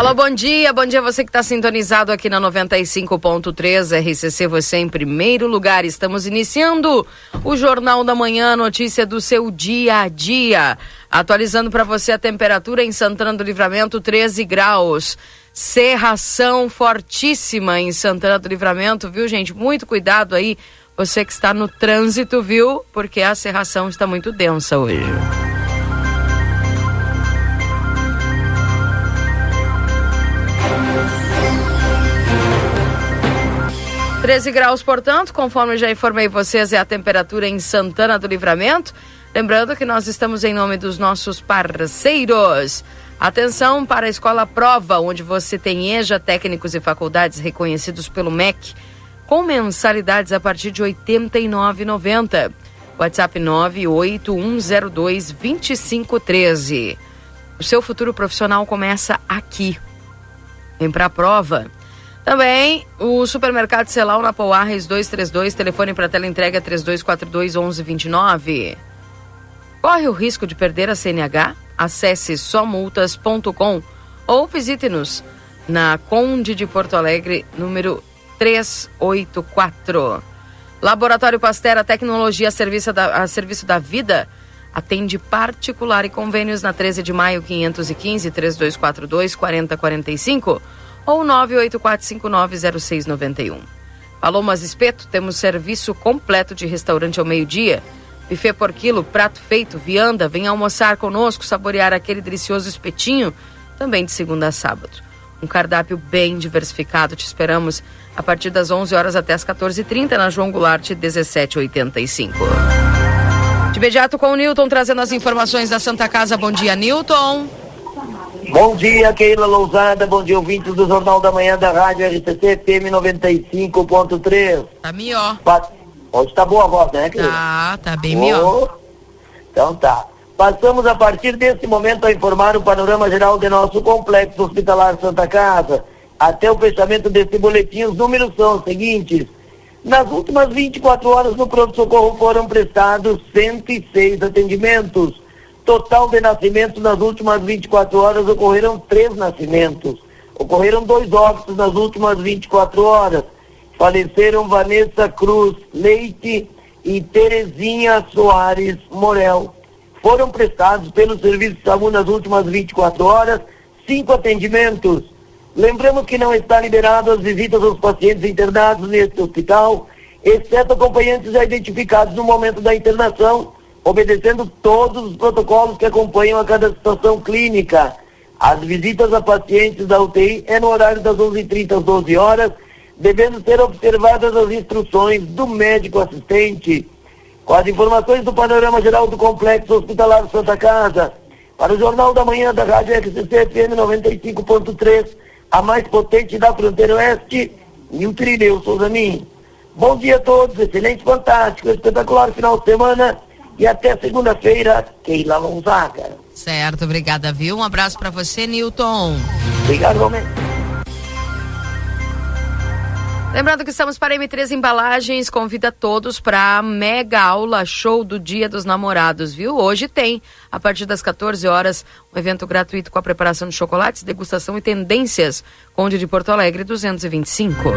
Alô, bom dia, bom dia você que está sintonizado aqui na 95.3 RCC, você em primeiro lugar. Estamos iniciando o Jornal da Manhã, notícia do seu dia a dia. Atualizando para você a temperatura em Santana do Livramento, 13 graus. Serração fortíssima em Santana do Livramento, viu, gente? Muito cuidado aí, você que está no trânsito, viu? Porque a serração está muito densa hoje. 13 graus, portanto, conforme já informei vocês, é a temperatura em Santana do Livramento. Lembrando que nós estamos em nome dos nossos parceiros. Atenção para a Escola Prova, onde você tem EJA, técnicos e faculdades reconhecidos pelo MEC, com mensalidades a partir de R$ 89,90. WhatsApp 981022513. O seu futuro profissional começa aqui. Vem para a prova. Também o supermercado Celal na Poarres 232, telefone para tela entrega 3242 1129. Corre o risco de perder a CNH? Acesse somultas.com ou visite-nos na Conde de Porto Alegre, número 384. Laboratório Pastera Tecnologia a serviço da, a serviço da vida atende particular e convênios na 13 de maio 515 3242 4045 ou 984590691. Palomas Espeto, temos serviço completo de restaurante ao meio-dia. Buffet por quilo, prato feito, vianda, vem almoçar conosco, saborear aquele delicioso espetinho, também de segunda a sábado. Um cardápio bem diversificado, te esperamos a partir das 11 horas até as 14h30 na João Goulart 1785. De imediato com o Newton trazendo as informações da Santa Casa. Bom dia, Newton. Bom dia, Keila Lousada. Bom dia, ouvintes do Jornal da Manhã da Rádio RCC FM 95.3. Tá melhor. Hoje tá boa a voz, né, Keila? Tá, tá bem oh. melhor. Então tá. Passamos a partir desse momento a informar o panorama geral de nosso complexo hospitalar Santa Casa. Até o fechamento desse boletim, os números são os seguintes. Nas últimas 24 horas no pronto-socorro foram prestados 106 atendimentos Total de nascimentos nas últimas 24 horas ocorreram três nascimentos. Ocorreram dois óbitos nas últimas 24 horas. Faleceram Vanessa Cruz Leite e Terezinha Soares Morel. Foram prestados pelo Serviço de Saúde nas últimas 24 horas cinco atendimentos. Lembramos que não está liberado as visitas aos pacientes internados neste hospital, exceto acompanhantes já identificados no momento da internação obedecendo todos os protocolos que acompanham a cada situação clínica. As visitas a pacientes da UTI é no horário das 11h30 às 12 horas, devendo ser observadas as instruções do médico assistente. Com as informações do panorama geral do Complexo Hospitalar Santa Casa, para o Jornal da Manhã da Rádio RCC FM 95.3, a mais potente da fronteira oeste, Nilton Souza Min. Bom dia a todos, excelente, fantástico, espetacular final de semana e até segunda-feira, Keila Gonzaga. Certo, obrigada, viu? Um abraço para você, Newton. Obrigado, Romero. Lembrando que estamos para M3 Embalagens, convida todos para a mega aula show do Dia dos Namorados, viu? Hoje tem, a partir das 14 horas, um evento gratuito com a preparação de chocolates, degustação e tendências. Conde de Porto Alegre, 225.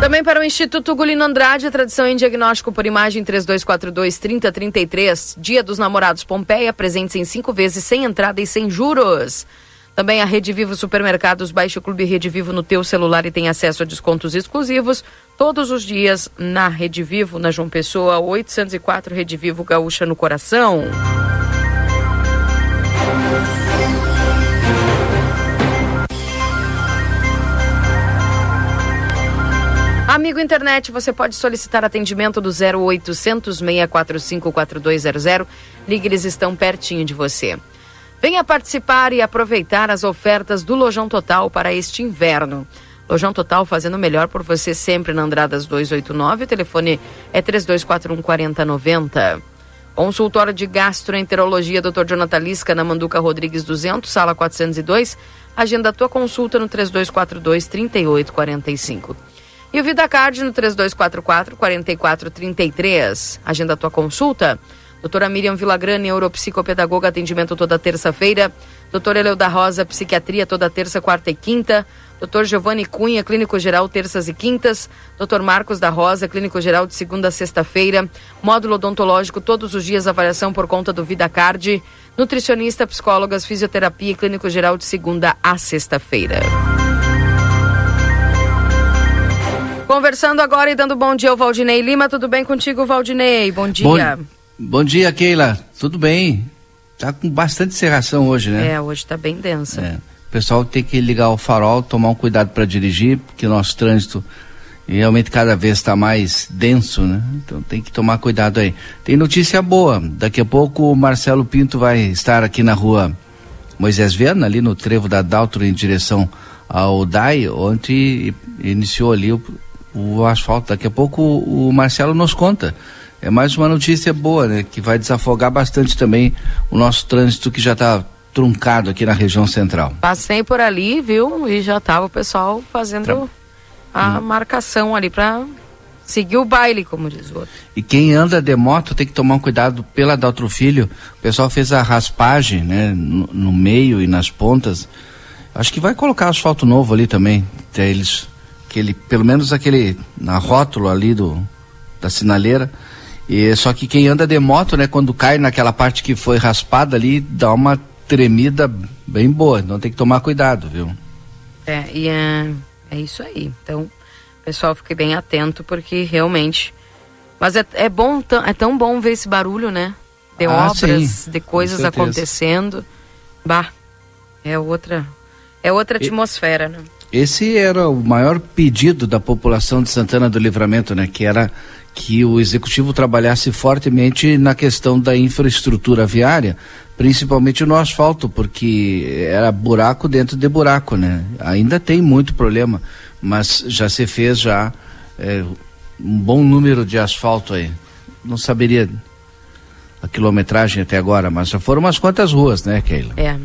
Também para o Instituto Gulino Andrade, tradição em diagnóstico por imagem 3242-3033. Dia dos Namorados Pompeia, presentes em cinco vezes, sem entrada e sem juros. Também a Rede Vivo Supermercados, baixe o Clube Rede Vivo no teu celular e tem acesso a descontos exclusivos todos os dias na Rede Vivo, na João Pessoa, 804 Rede Vivo Gaúcha no Coração. Amigo internet, você pode solicitar atendimento do 0800 645 4200. Ligue, eles estão pertinho de você. Venha participar e aproveitar as ofertas do Lojão Total para este inverno. Lojão Total fazendo melhor por você sempre na Andradas 289. O telefone é 3241 4090. Consultório de Gastroenterologia Dr. Jonathan Lisca na Manduca Rodrigues 200, sala 402. Agenda a tua consulta no 3242 3845. E o VidaCard no 3244 4433. Agenda a tua consulta Doutora Miriam Villagrani, neuropsicopedagoga, atendimento toda terça-feira. Doutora Eleu da Rosa, psiquiatria toda terça, quarta e quinta. Doutor Giovanni Cunha, clínico geral, terças e quintas. Doutor Marcos da Rosa, clínico geral, de segunda a sexta-feira. Módulo odontológico, todos os dias, avaliação por conta do VidaCard. Nutricionista, psicólogas, fisioterapia e clínico geral, de segunda a sexta-feira. Conversando agora e dando bom dia ao Valdinei Lima. Tudo bem contigo, Valdinei? Bom dia. Bom... Bom dia, Keila. Tudo bem? Tá com bastante serração hoje, né? É, hoje tá bem densa. É. O pessoal tem que ligar o farol, tomar um cuidado para dirigir, porque o nosso trânsito realmente cada vez está mais denso, né? Então tem que tomar cuidado aí. Tem notícia boa. Daqui a pouco o Marcelo Pinto vai estar aqui na rua Moisés Viana, ali no trevo da Daltro, em direção ao DAI. Ontem iniciou ali o, o asfalto. Daqui a pouco o, Marcelo nos conta é mais uma notícia boa, né? Que vai desafogar bastante também o nosso trânsito que já está truncado aqui na região central. Passei por ali, viu? E já estava o pessoal fazendo Tra... a hum. marcação ali para seguir o baile, como diz o outro. E quem anda de moto tem que tomar um cuidado pela Daltro Filho. O pessoal fez a raspagem, né? No, no meio e nas pontas. Acho que vai colocar asfalto novo ali também. Até eles, aquele, pelo menos aquele na rótulo ali do da sinaleira e só que quem anda de moto, né, quando cai naquela parte que foi raspada ali, dá uma tremida bem boa. Então tem que tomar cuidado, viu? É, e é, é isso aí. Então, pessoal, fique bem atento porque realmente. Mas é, é bom, é tão bom ver esse barulho, né? De ah, obras, sim, de coisas acontecendo. Bah, é outra, é outra atmosfera, né? Esse era o maior pedido da população de Santana do Livramento, né? Que era que o executivo trabalhasse fortemente na questão da infraestrutura viária, principalmente no asfalto, porque era buraco dentro de buraco, né? Ainda tem muito problema, mas já se fez já é, um bom número de asfalto aí. Não saberia a quilometragem até agora, mas já foram umas quantas ruas, né, Keila? É.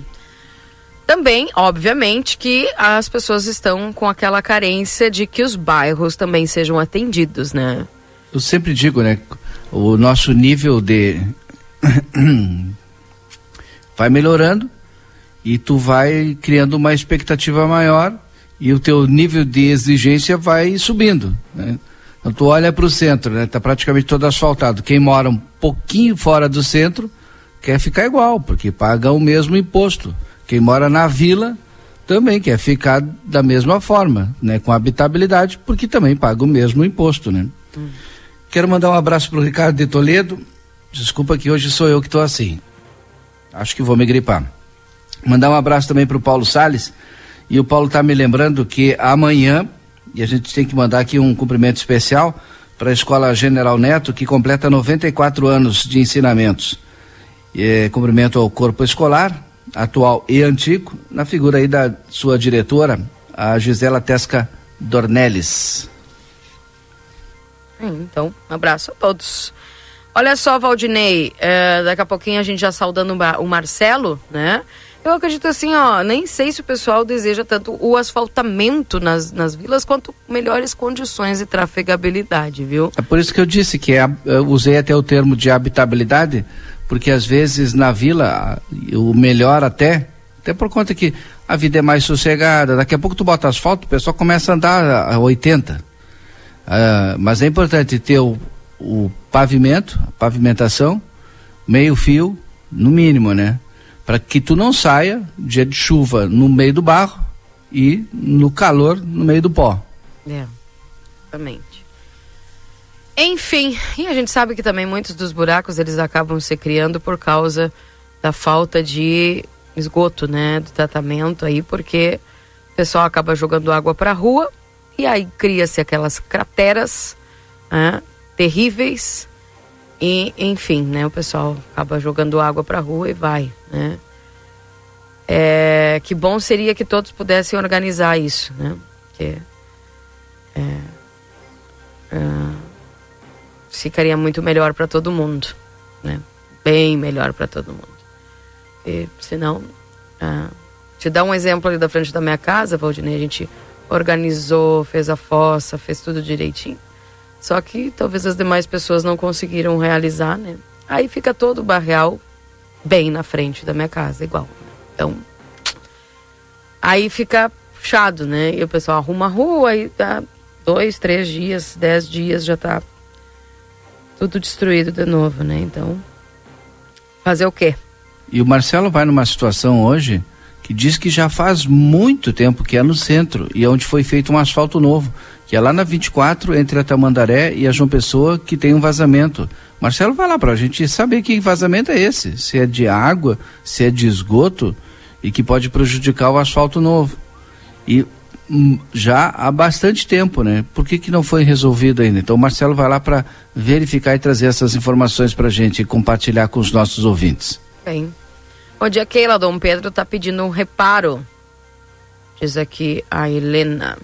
Também, obviamente, que as pessoas estão com aquela carência de que os bairros também sejam atendidos, né? eu sempre digo, né? O nosso nível de vai melhorando e tu vai criando uma expectativa maior e o teu nível de exigência vai subindo, né? Então tu olha para o centro, né? Tá praticamente todo asfaltado. Quem mora um pouquinho fora do centro quer ficar igual, porque paga o mesmo imposto. Quem mora na vila também quer ficar da mesma forma, né? Com habitabilidade, porque também paga o mesmo imposto, né? Hum. Quero mandar um abraço para o Ricardo de Toledo. Desculpa que hoje sou eu que estou assim. Acho que vou me gripar. Mandar um abraço também para o Paulo Sales. E o Paulo está me lembrando que amanhã, e a gente tem que mandar aqui um cumprimento especial para a Escola General Neto, que completa 94 anos de ensinamentos. E, é, cumprimento ao corpo escolar, atual e antigo, na figura aí da sua diretora, a Gisela Tesca Dornelles. Então, um abraço a todos. Olha só, Valdinei, é, daqui a pouquinho a gente já saudando o Marcelo, né? Eu acredito assim, ó, nem sei se o pessoal deseja tanto o asfaltamento nas, nas vilas quanto melhores condições de trafegabilidade, viu? É por isso que eu disse que é, eu usei até o termo de habitabilidade, porque às vezes na vila, o melhor até, até por conta que a vida é mais sossegada, daqui a pouco tu bota asfalto, o pessoal começa a andar a 80. Uh, mas é importante ter o, o pavimento, a pavimentação, meio fio, no mínimo, né? Para que tu não saia dia de chuva no meio do barro e no calor no meio do pó. É, exatamente. Enfim, e a gente sabe que também muitos dos buracos eles acabam se criando por causa da falta de esgoto, né, do tratamento aí, porque o pessoal acaba jogando água para a rua e aí cria-se aquelas crateras né, terríveis. E, enfim, né, o pessoal acaba jogando água para a rua e vai, né? É, que bom seria que todos pudessem organizar isso, né? Que, é, é, ficaria muito melhor para todo mundo, né? Bem melhor para todo mundo. E, senão, ah, te dar um exemplo ali da frente da minha casa, Valdinei, a gente organizou, fez a fossa, fez tudo direitinho. Só que talvez as demais pessoas não conseguiram realizar, né? Aí fica todo o barreal bem na frente da minha casa, igual. Né? Então, aí fica puxado, né? E o pessoal arruma a rua e dá dois, três dias, dez dias já tá tudo destruído de novo, né? Então, fazer o quê? E o Marcelo vai numa situação hoje que diz que já faz muito tempo que é no centro e é onde foi feito um asfalto novo, que é lá na 24 entre a Tamandaré e a João Pessoa que tem um vazamento. Marcelo vai lá para a gente saber que vazamento é esse, se é de água, se é de esgoto e que pode prejudicar o asfalto novo. E já há bastante tempo, né? Por que, que não foi resolvido ainda? Então o Marcelo vai lá para verificar e trazer essas informações para a gente e compartilhar com os nossos ouvintes. Bem. Bom dia, Keila. Dom Pedro está pedindo um reparo. Diz aqui a Helena.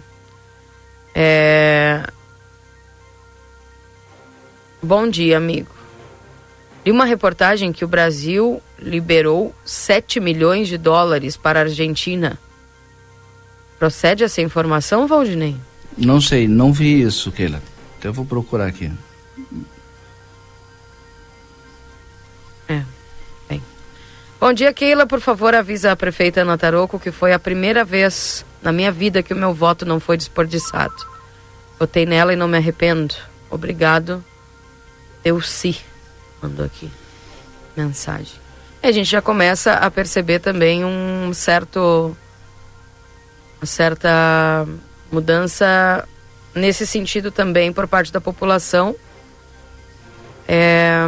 É... Bom dia, amigo. Li uma reportagem que o Brasil liberou 7 milhões de dólares para a Argentina. Procede essa informação, Valdinei? Não sei, não vi isso, Keila. Então eu vou procurar aqui. É. Bem. Bom dia, Keila. Por favor, avisa a prefeita Ana Taroco que foi a primeira vez na minha vida que o meu voto não foi desperdiçado. Votei nela e não me arrependo. Obrigado. Eu sim. Mandou aqui mensagem. E a gente já começa a perceber também um certo certa mudança nesse sentido também por parte da população. É,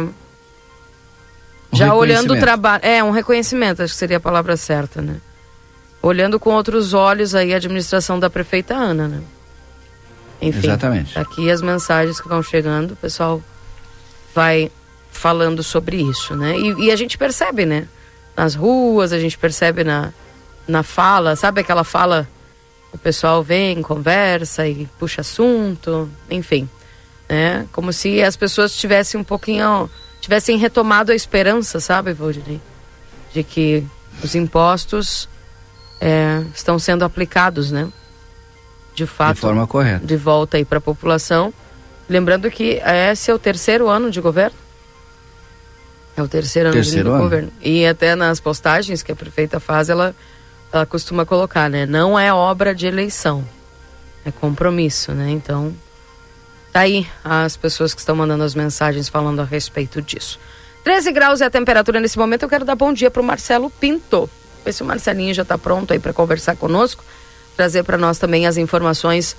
Um já olhando o trabalho. É, um reconhecimento, acho que seria a palavra certa, né? Olhando com outros olhos aí a administração da prefeita Ana, né? Enfim, Exatamente. aqui as mensagens que vão chegando, o pessoal vai falando sobre isso, né? E, e a gente percebe, né? Nas ruas, a gente percebe na, na fala, sabe aquela fala, o pessoal vem, conversa e puxa assunto, enfim, né? Como se as pessoas tivessem um pouquinho, tivessem retomado a esperança, sabe, Valdinei? De que os impostos é, estão sendo aplicados, né? De fato De forma correta. de volta aí para a população. Lembrando que esse é o terceiro ano de governo. É o terceiro ano Terceiro de ano. governo. E até nas postagens que a prefeita faz, ela, ela costuma colocar, né? Não é obra de eleição, é compromisso, né? Então, tá aí as pessoas que estão mandando as mensagens falando a respeito disso. 13 graus é a temperatura nesse momento. Eu quero dar bom dia para o Marcelo Pinto. Ver se o Marcelinho já está pronto aí para conversar conosco, trazer para nós também as informações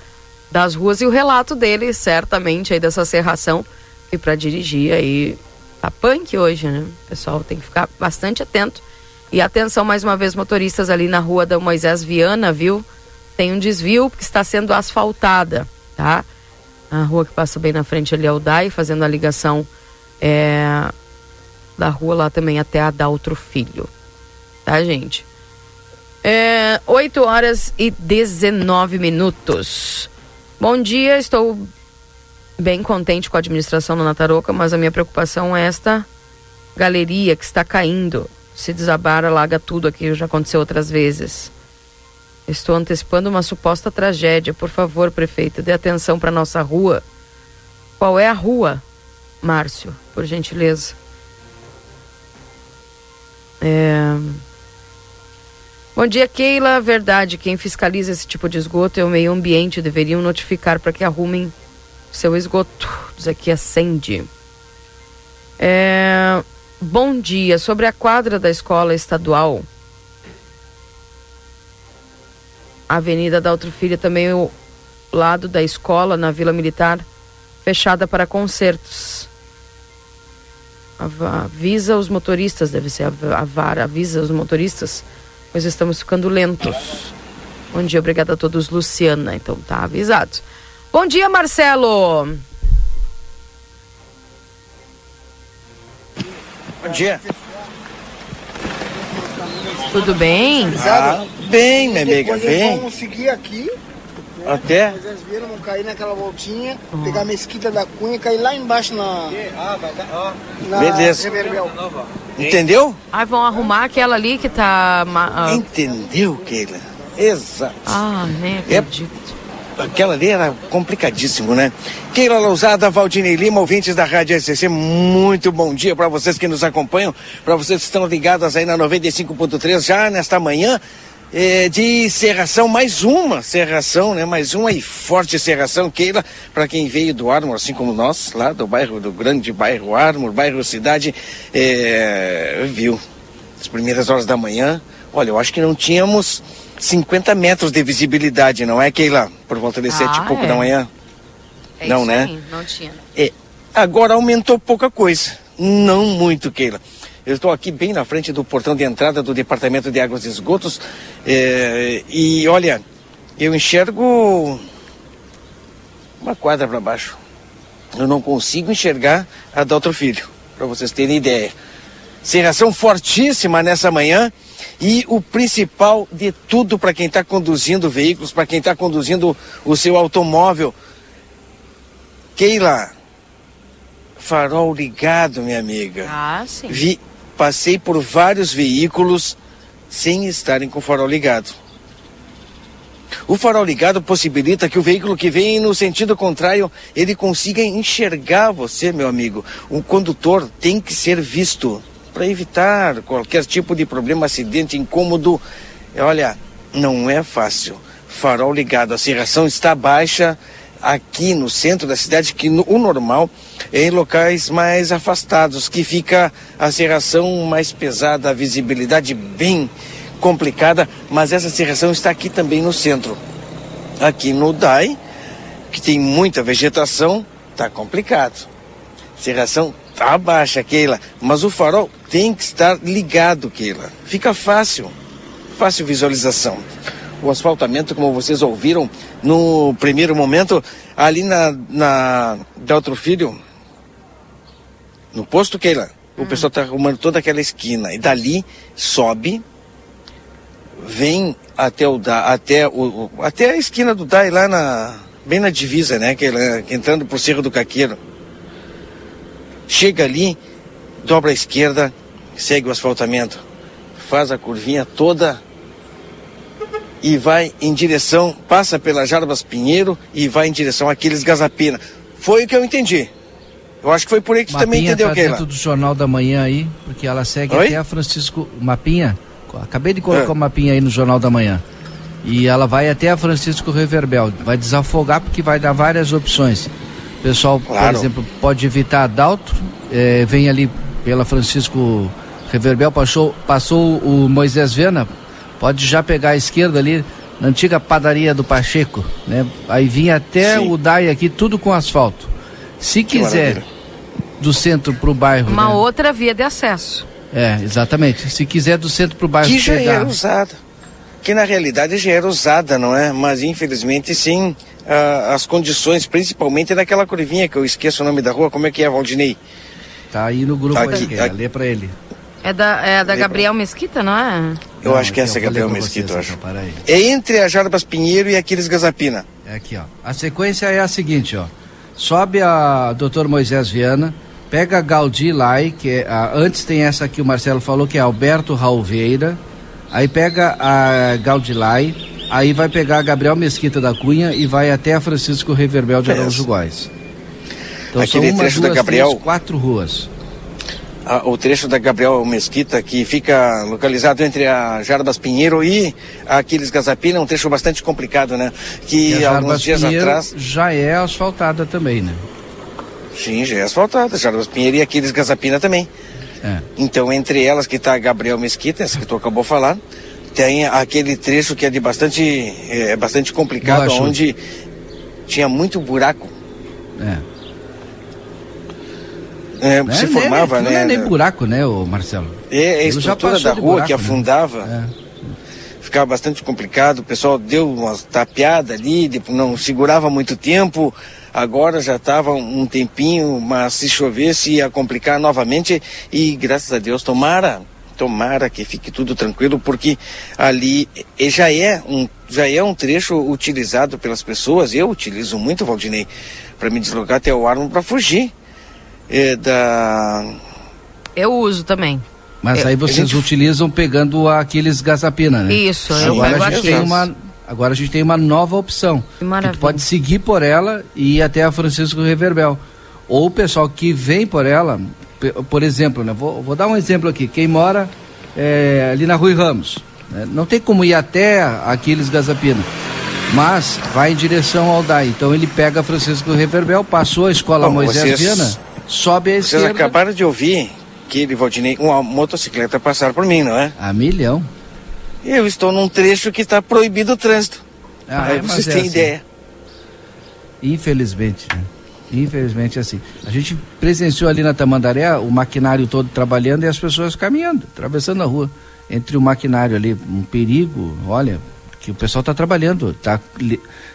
das ruas e o relato dele, certamente, aí dessa serração, que para dirigir aí tá punk hoje, né? O pessoal tem que ficar bastante atento. E atenção mais uma vez, motoristas ali na rua da Moisés Viana, viu? Tem um desvio que está sendo asfaltada, tá? A rua que passa bem na frente ali é o DAI, fazendo a ligação é, da rua lá também até a Daltro Filho. Tá, gente? É, 8 horas e 19 minutos. Bom dia, estou bem contente com a administração do Nataroca, mas a minha preocupação é esta galeria que está caindo. Se desabar, alaga tudo aqui, já aconteceu outras vezes. Estou antecipando uma suposta tragédia. Por favor, prefeita, dê atenção para nossa rua. Qual é a rua, Márcio, por gentileza? É... Bom dia, Keila. Verdade, quem fiscaliza esse tipo de esgoto é o meio ambiente. Deveriam notificar para que arrumem seu esgoto. Diz aqui a Sandy. É... Bom dia. Sobre a quadra da escola estadual, Avenida da Outro Filho, também o lado da escola, na Vila Militar, fechada para concertos. Avisa os motoristas, deve ser a VAR, avisa os motoristas, pois estamos ficando lentos. Bom dia, obrigada a todos, Luciana. Então tá avisado. Bom dia, Marcelo. Bom dia. Tudo bem? Ah, bem, minha amiga, bem. Vamos seguir aqui. Até? Vocês viram, vamos cair naquela voltinha, pegar a mesquita da Cunha e cair lá embaixo na. na Beleza. Reverbel. Entendeu? Ah, vão arrumar aquela ali que tá. ah, Entendeu, Keila? Exato. Ah, nem É. Aquela ali era complicadíssimo, né? Keila Lousada, Valdinei Lima, ouvintes da Rádio SCC, muito bom dia para vocês que nos acompanham, para vocês que estão ligados aí na 95.3 já nesta manhã eh, de serração, mais uma serração, né? Mais uma e forte serração, Keila, para quem veio do Armor, assim como nós, lá do bairro, do grande bairro Armor, bairro Cidade, eh, viu as primeiras horas da manhã, olha, eu acho que não tínhamos 50 metros de visibilidade, não é, Keila? Por volta de sete Ah, e pouco é. da manhã. É Não, né? aí, não tinha. É, agora aumentou pouca coisa. Não muito, Keila. Eu estou aqui bem na frente do portão de entrada do Departamento de Águas e Esgotos. é, e olha, eu enxergo uma quadra para baixo. Eu não consigo enxergar a da outro filho, para vocês terem ideia. Serração fortíssima nessa manhã e o principal de tudo para quem está conduzindo veículos, para quem está conduzindo o seu automóvel. Keila, farol ligado, minha amiga. Ah, sim. Vi, passei por vários veículos sem estarem com o farol ligado. O farol ligado possibilita que o veículo que vem no sentido contrário, ele consiga enxergar você, meu amigo. O condutor tem que ser visto para evitar qualquer tipo de problema, acidente, incômodo. Olha, não é fácil. Farol ligado, a serração está baixa aqui no centro da cidade, que no- o normal é em locais mais afastados, que fica a serração mais pesada, a visibilidade bem complicada, mas essa serração está aqui também no centro. Aqui no DAI, que tem muita vegetação, tá complicado. Serração tá baixa, Keila, mas o farol tem que estar ligado, Keila. Fica fácil, fácil visualização. O asfaltamento, como vocês ouviram no primeiro momento, ali na, na da outro filho, no posto, Keila, o pessoal tá arrumando toda aquela esquina e dali sobe vem até o da, até o, até a esquina do Dai lá na bem na divisa, né, que ela- entrando pro Cerro do Caqueiro. Chega ali, dobra à esquerda, segue o asfaltamento, faz a curvinha toda e vai em direção, passa pela Jarbas Pinheiro e vai em direção àqueles Gazapina. Foi o que eu entendi. Eu acho que foi por aí que tu também Mapinha entendeu, tá Keila. dentro do Jornal da Manhã aí, porque ela segue Oi? até a Francisco Mapinha. Acabei de colocar É. o mapinha aí no Jornal da Manhã. E ela vai até a Francisco Reverbel. Vai desafogar porque vai dar várias opções. O pessoal, Claro. por exemplo, pode evitar Dalto, eh, vem ali pela Francisco Reverbel, passou, passou o Moisés Viana, pode já pegar a esquerda ali, na antiga padaria do Pacheco, né? Aí vinha até Sim. o DAI aqui, tudo com asfalto. Se Que quiser maravilha. do centro pro bairro. Uma né? outra via de acesso. É, exatamente. Se quiser do centro pro bairro que já pegar. era usada. Que na realidade já era usada, não é? Mas infelizmente sim, ah, as condições, principalmente naquela curvinha que eu esqueço o nome da rua, como é que é, Valdinei? Tá aí no grupo Aqui, aí, aqui. lê pra ele. É da, é da. Gabriel Mesquita, não é? Eu Não, acho que aqui, essa é eu Gabriel Mesquita, eu vocês, acho. então, para aí. É entre a Jarbas Pinheiro e Aquiles Gazapina. É aqui, ó. A sequência é a seguinte, ó. Sobe a Dr. Moisés Viana, pega a Gaudi Lai, que é a- antes tem essa que o Marcelo falou, que é Alberto Ralveira. Aí pega a Gaudi Lai, aí vai pegar a Gabriel Mesquita da Cunha e vai até a Francisco Reverbel de Araújo. Góes. Então Aquele são uma, trecho da duas, Gabriel- três, quatro ruas. Ah, o trecho da Gabriel Mesquita, que fica localizado entre a Jarbas Pinheiro e Aquiles Gazapina, é um trecho bastante complicado, né? Que E alguns dias Pinheiro atrás. já é asfaltada também, né? Sim, já é asfaltada. Jarbas Pinheiro e Aquiles Gazapina também. É. Então, entre elas que está Gabriel Mesquita, essa que tu acabou de falar, tem aquele trecho que é de bastante, é, bastante complicado, Borrachudo. onde tinha muito buraco. É. É, Não se é formava, nem, né? Não é nem buraco, né, ô Marcelo? É, é a estrutura da rua buraco, que né? afundava. É. ficava bastante complicado, o pessoal deu umas tapeadas ali, depois não segurava muito tempo, agora já estava um tempinho, mas se chovesse ia complicar novamente e graças a Deus, tomara, tomara que fique tudo tranquilo, porque ali já é um, já é um trecho utilizado pelas pessoas. Eu utilizo muito, Valdinei, para me deslocar até o Armo para fugir é, da. Eu uso também. Mas Eu- aí vocês gente- utilizam pegando aqueles gazapina, né? Isso, eu Agora pego a gente tem uma agora a gente tem uma nova opção. Maravilha. tu pode seguir por ela e ir até a Francisco Reverbel. Ou o pessoal que vem por ela, por exemplo, né? Vou, vou dar um exemplo aqui. Quem mora é, ali na Rui Ramos, né? não tem como ir até aqueles Gazapina, mas vai em direção ao DAI. Então ele pega a Francisco Reverbel, passou a escola Bom, Moisés vocês- Viana, sobe à Vocês esquerda. acabaram de ouvir que ele, Valdinei, uma motocicleta passar por mim, não é? A milhão. Eu estou num trecho que está proibido o trânsito. Ah, Aí é, vocês é têm assim. ideia. Infelizmente, né? Infelizmente é assim. A gente presenciou ali na Tamandaré o maquinário todo trabalhando e as pessoas caminhando, atravessando a rua. Entre o maquinário ali, um perigo, olha, que o pessoal está trabalhando, está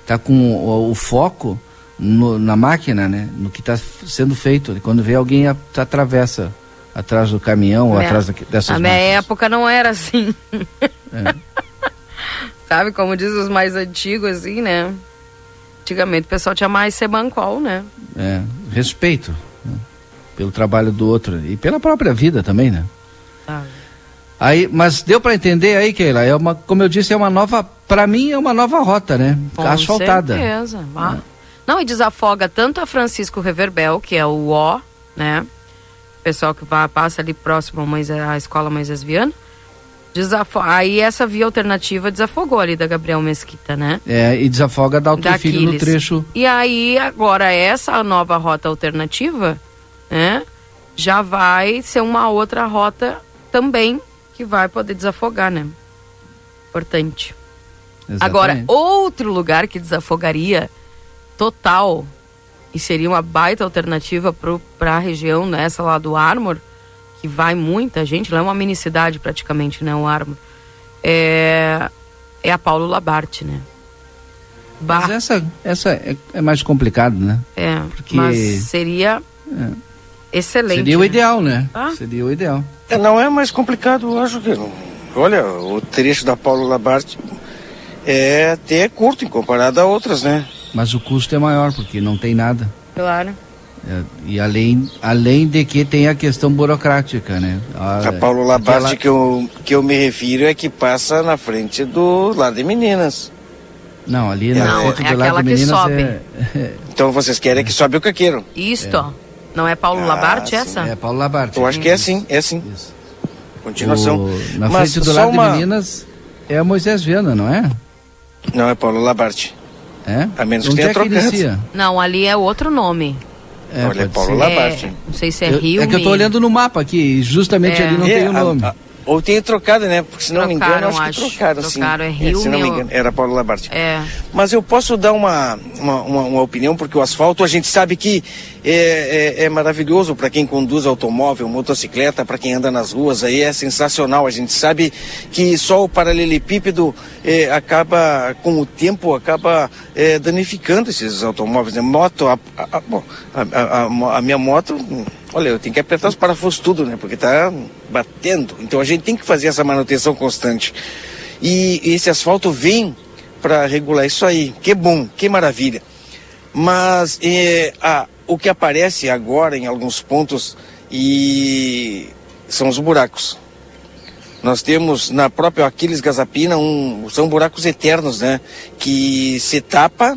tá com o, o foco no- na máquina, né? No que está sendo feito. E Quando vê alguém a- atravessa atrás do caminhão ou atrás daqui- dessas Na minha máquinas. época não era assim. É. Sabe, como diz os mais antigos, assim, né? Antigamente o pessoal tinha mais semancol, né? É, respeito né? pelo trabalho do outro e pela própria vida também, né? Sabe? Aí, mas deu para entender aí, Keila? É uma, como eu disse, é uma nova, para mim é uma nova rota, né? Com Asfaltada. certeza. Ah. Não, e desafoga tanto a Francisco Reverbel, que é o O, né? Pessoal que vai, passa ali próximo à escola Moisés Viana. Desafo... Aí essa via alternativa desafogou ali da Gabriel Mesquita, né? É, e desafoga da Da Filho no trecho. E aí, agora, essa nova rota alternativa, né? Já vai ser uma outra rota também que vai poder desafogar, né? Importante. Agora, Exatamente. outro lugar que desafogaria total e seria uma baita alternativa para a região, né, essa lá do Armor, que vai muita gente, lá é uma mini cidade praticamente, né, o Armor, é, é a Paulo Labarte, né? Bah, Mas essa, essa é, é mais complicado, né? é, porque- mas seria excelente. Seria o né? ideal, né? Ah. Seria o ideal. É, não é mais complicado, eu acho que. não. Olha, o trecho da Paulo Labarte é até curto em comparado a outras, né? Mas o custo é maior, porque não tem nada. Claro. É, e além, além de que tem a questão burocrática, né? A Paulo Labarte aquela- que, eu, que eu me refiro é que passa na frente do lado de Meninas. Não, ali na Não, frente é do lado de Meninas sobe. é, Então vocês querem que sobe o caqueiro. Isto, não é Paulo Ah, Labarte sim, essa? é Paulo Labarte. Eu acho que é sim, é sim. Isso. Continuação. O- na Mas frente do lado uma- de Meninas é a Moisés Viana, não é? Não, é Paulo Labarte. É? A menos que Onde tenha é que? Não, ali é outro nome. É, Olha, pode Paulo ser. Labarte. É, não sei se é Eu- Rio. é que eu tô olhando no mapa aqui, justamente É. ali não É, tem o a- nome. a- ou tem trocado, né? Porque se não me engano, Trocaram, acho que acho. trocaram, sim. Trocaram, é Rio, se não me meu- engano, era Paulo Labarte. É. Mas eu posso dar uma, uma, uma, uma opinião, porque o asfalto a gente sabe que é, é, é maravilhoso para quem conduz automóvel, motocicleta, para quem anda nas ruas, aí é sensacional. A gente sabe que só o paralelepípedo é, acaba, com o tempo, acaba é, danificando esses automóveis. Né? Moto, a, a- a- a, minha moto, hum, olha, eu tenho que apertar os parafusos tudo, né? Porque tá batendo. Então a gente tem que fazer essa manutenção constante. E esse asfalto vem para regular isso aí. Que bom, que maravilha. Mas eh, a- o que aparece agora em alguns pontos e são os buracos. Nós temos na própria Aquiles Gazapina um, são buracos eternos, né? Que se tapa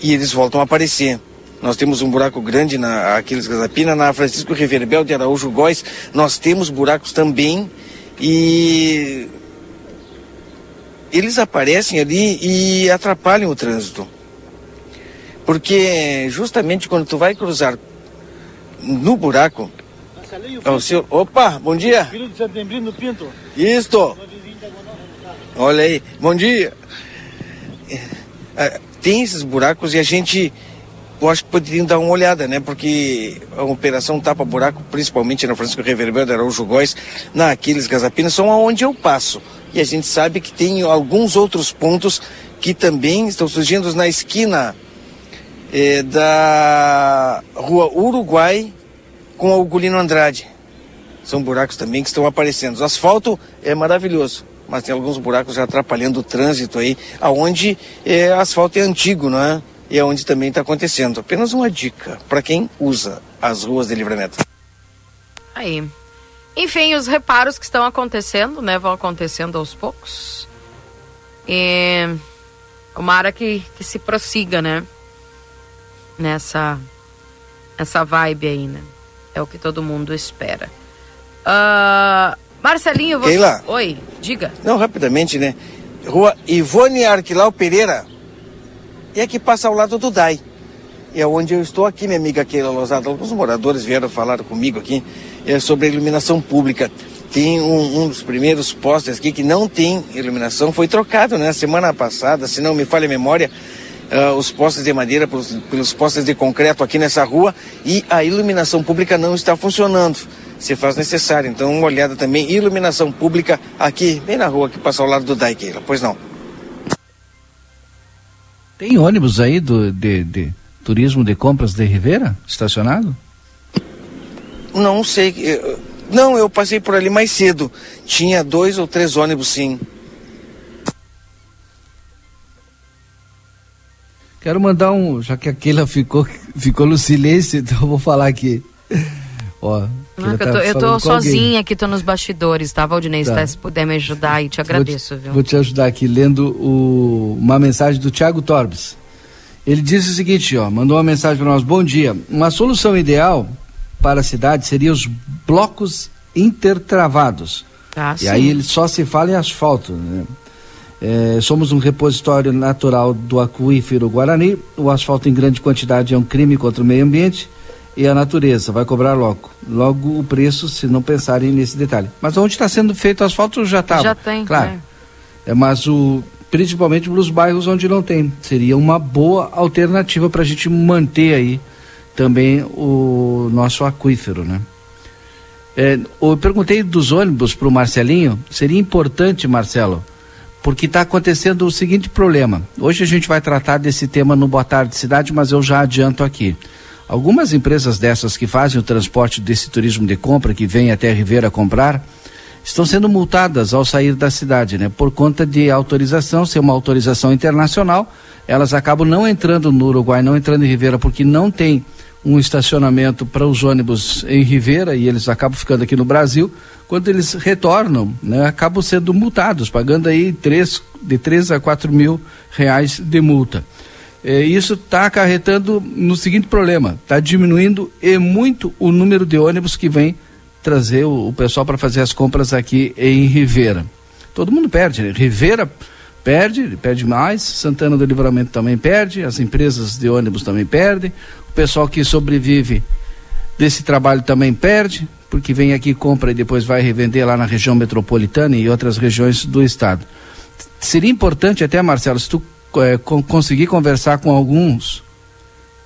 e eles voltam a aparecer. Nós temos um buraco grande na Aquiles Gazapina, na Francisco Reverbel de Araújo Góes, nós temos buracos também e eles aparecem ali e atrapalham o trânsito. Porque justamente quando tu vai cruzar no buraco, é o seu... Opa, bom dia. Filho de Setembrino Pinto. Isto. Olha aí, bom dia. É, Tem esses buracos e a gente, eu acho que poderiam dar uma olhada, né? Porque a operação tapa-buraco, principalmente na Francisco Reverbel, da Araújo Góes, na Aquiles Gazapinas, são aonde eu passo. E a gente sabe que tem alguns outros pontos que também estão surgindo na esquina eh, da Rua Uruguai com Algolino Andrade. São buracos também que estão aparecendo. O asfalto é maravilhoso, mas tem alguns buracos já atrapalhando o trânsito aí, aonde é, asfalto é antigo, não é? E é onde também está acontecendo. Apenas uma dica para quem usa as ruas de livramento. Aí. Enfim, os reparos que estão acontecendo, né? Vão acontecendo aos poucos. E uma que, que se prossiga, né? Nessa, nessa vibe aí, né? É o que todo mundo espera. Uh, Marcelinho, você. Keila. Oi, diga. Não, rapidamente, né? Rua Ivone Arquilau Pereira. É que passa ao lado do DAI. É onde eu estou aqui, minha amiga Keila Lozada. Alguns moradores vieram falar comigo aqui é, sobre a iluminação pública. Tem um, um, dos primeiros postes aqui que não tem iluminação, foi trocado né? Semana passada, se não me falha a memória, uh, os postes de madeira pelos, pelos postes de concreto aqui nessa rua e a iluminação pública não está funcionando se faz necessário. Então, uma olhada também, iluminação pública aqui, bem na rua que passa ao lado do Daiqueira. Pois não. Tem ônibus aí do, de, de turismo de compras de Ribeira estacionado? Não sei. Não, eu passei por ali mais cedo. Tinha dois ou três ônibus, sim. Quero mandar um, já que aquela ficou, ficou no silêncio, então eu vou falar aqui. Ó, não, tá eu tô, eu tô sozinha aqui, tô nos bastidores, tá, Valdinei? Tá. Se puder me ajudar aí, te agradeço, vou te, viu? Vou te ajudar aqui, lendo o, uma mensagem do Tiago Torbes. Ele disse o seguinte, ó, mandou uma mensagem para nós. Bom dia. Uma solução ideal para a cidade seria os blocos intertravados. Ah, e sim. aí ele só se fala em asfalto, né? É, somos um repositório natural do aquífero Guarani. O asfalto em grande quantidade é um crime contra o meio ambiente e a natureza. Vai cobrar logo. Logo o preço, se não pensarem nesse detalhe. Mas onde está sendo feito o asfalto já está. Já tem, claro. É. é. mas o principalmente nos bairros onde não tem. Seria uma boa alternativa para a gente manter aí também o nosso aquífero, né? É, eu perguntei dos ônibus para o Marcelinho, seria importante, Marcelo, porque está acontecendo o seguinte problema. Hoje a gente vai tratar desse tema no Boa Tarde Cidade, mas eu já adianto aqui. Algumas empresas dessas que fazem o transporte desse turismo de compra, que vem até Ribeira comprar, estão sendo multadas ao sair da cidade, né? Por conta de autorização, ser uma autorização internacional, elas acabam não entrando no Uruguai, não entrando em Ribeira, porque não tem um estacionamento para os ônibus em Ribeira e eles acabam ficando aqui no Brasil. Quando eles retornam, né, acabam sendo multados, pagando aí três, de 3 a 4 mil reais de multa. É, isso está acarretando no seguinte problema: está diminuindo e muito o número de ônibus que vem trazer o, o pessoal para fazer as compras aqui em Ribeira. Todo mundo perde, né? Ribeira perde, perde mais, Santana do Livramento também perde, as empresas de ônibus também perdem, o pessoal que sobrevive desse trabalho também perde, porque vem aqui, compra e depois vai revender lá na região metropolitana e outras regiões do estado. Seria importante até, Marcelo, se tu é, conseguir conversar com alguns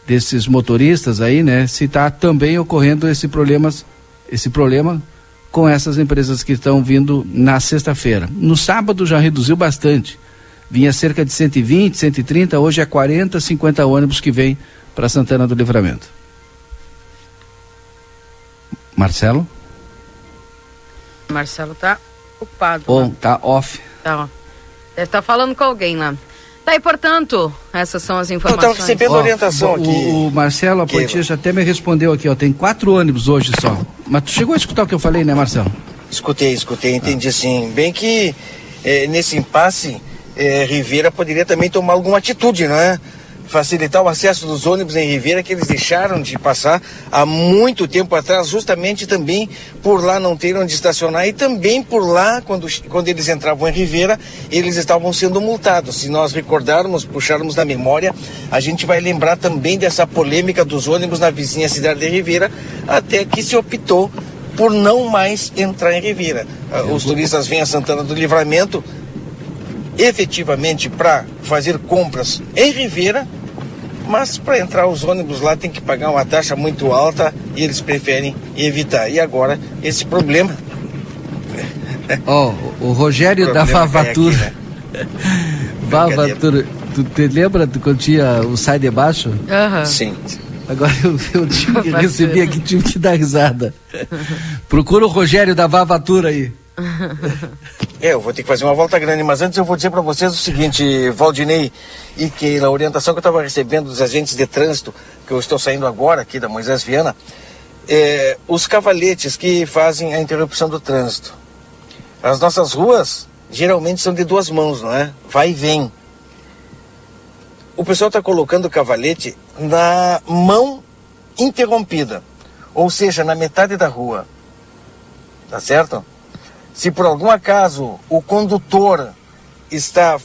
desses motoristas aí, né, se está também ocorrendo esse problema, esse problema com essas empresas que estão vindo na sexta-feira. No sábado já reduziu bastante. Vinha cerca de 120, 130, hoje é 40, 50 ônibus que vem para Santana do Livramento. Marcelo? Marcelo tá ocupado. Bom, lá. tá off. Tá, ó. Deve estar tá falando com alguém lá. Tá, e portanto, essas são as informações. Eu estava recebendo orientação aqui. O, o Marcelo Apontia já até me respondeu aqui, ó, tem quatro ônibus hoje só. Mas tu chegou a escutar o que eu falei, né, Marcelo? Escutei, escutei, entendi ah. sim. Bem que eh, nesse impasse, eh, Rivera poderia também tomar alguma atitude, não é? Facilitar o acesso dos ônibus em Ribeira, que eles deixaram de passar há muito tempo atrás, justamente também por lá não ter onde estacionar e também por lá, quando, quando eles entravam em Ribeira, eles estavam sendo multados. Se nós recordarmos, puxarmos na memória, a gente vai lembrar também dessa polêmica dos ônibus na vizinha cidade de Ribeira, até que se optou por não mais entrar em Ribeira. Ah, os turistas vêm a Santana do Livramento efetivamente para fazer compras em Ribeira mas para entrar os ônibus lá tem que pagar uma taxa muito alta e eles preferem evitar. E agora esse problema. Ó, oh, o Rogério o da Vavatura. Aqui, né? Vavatura. Tu te lembra quando tinha o sai de baixo? Uhum. Sim. Agora eu, eu tive que receber aqui, tive que dar risada. Procura o Rogério da Vavatura aí. É, eu vou ter que fazer uma volta grande, mas antes eu vou dizer para vocês o seguinte, Valdinei e que a orientação que eu estava recebendo dos agentes de trânsito, que eu estou saindo agora aqui da Moisés Viana, é, os cavaletes que fazem a interrupção do trânsito. As nossas ruas geralmente são de duas mãos, não é? Vai e vem. O pessoal está colocando o cavalete na mão interrompida, ou seja, na metade da rua. Tá certo? Se por algum acaso o condutor está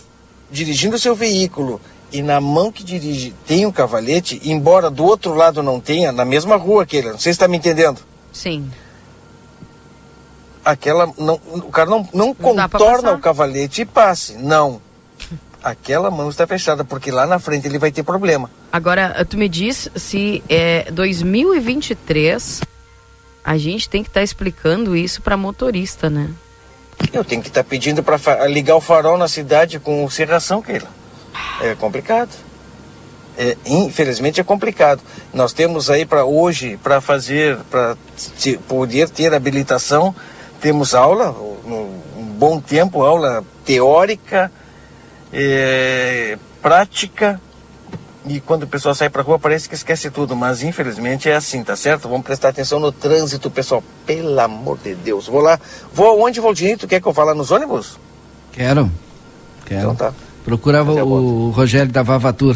dirigindo seu veículo e na mão que dirige tem um cavalete, embora do outro lado não tenha, na mesma rua aquele, não sei se está me entendendo. Sim. Aquela, não, o cara não, não, não contorna o cavalete e passe, não. Aquela mão está fechada, porque lá na frente ele vai ter problema. Agora, tu me diz se é 2023 a gente tem que estar tá explicando isso para motorista, né? Eu tenho que estar tá pedindo para ligar o farol na cidade com serração, Keila. É complicado. É, infelizmente é complicado. Nós temos aí para hoje, para fazer, para poder ter habilitação, temos aula, um bom tempo, aula teórica, é, prática, e quando o pessoal sai para rua parece que esquece tudo, mas infelizmente é assim, tá certo? Vamos prestar atenção no trânsito, pessoal. Pelo amor de Deus. Vou lá. Vou aonde, Valdinho? Tu quer que eu vá lá nos ônibus? Quero. Quero. Então tá. Procurava o, o Rogério da Vavatur.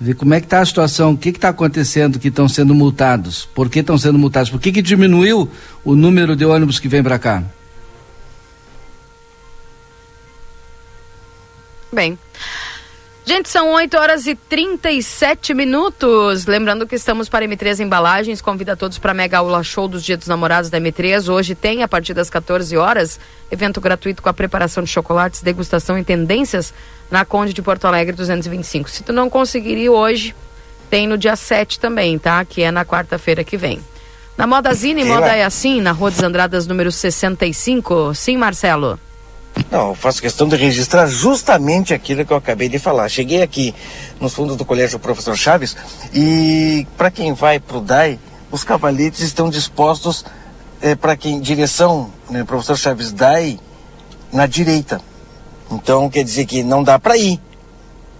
Ver como é que está a situação, o que está acontecendo que estão sendo multados, por que estão sendo multados, por que, que diminuiu o número de ônibus que vem para cá? Bem. Gente, são 8 horas e 37 minutos. Lembrando que estamos para M3 Embalagens. Convida todos para a Mega Aula Show dos Dias dos Namorados da M3. Hoje tem, a partir das 14 horas, evento gratuito com a preparação de chocolates, degustação e tendências na Conde de Porto Alegre 225. Se tu não conseguir ir hoje, tem no dia 7 também, tá? Que é na quarta-feira que vem. Na Moda Zine, Moda é assim, na Rua dos Andradas, número 65. Sim, Marcelo. Não, eu faço questão de registrar justamente aquilo que eu acabei de falar. Cheguei aqui nos fundos do Colégio Professor Chaves e para quem vai para o DAI, os cavaletes estão dispostos é, para quem direção, né, Professor Chaves DAI, na direita. Então quer dizer que não dá para ir,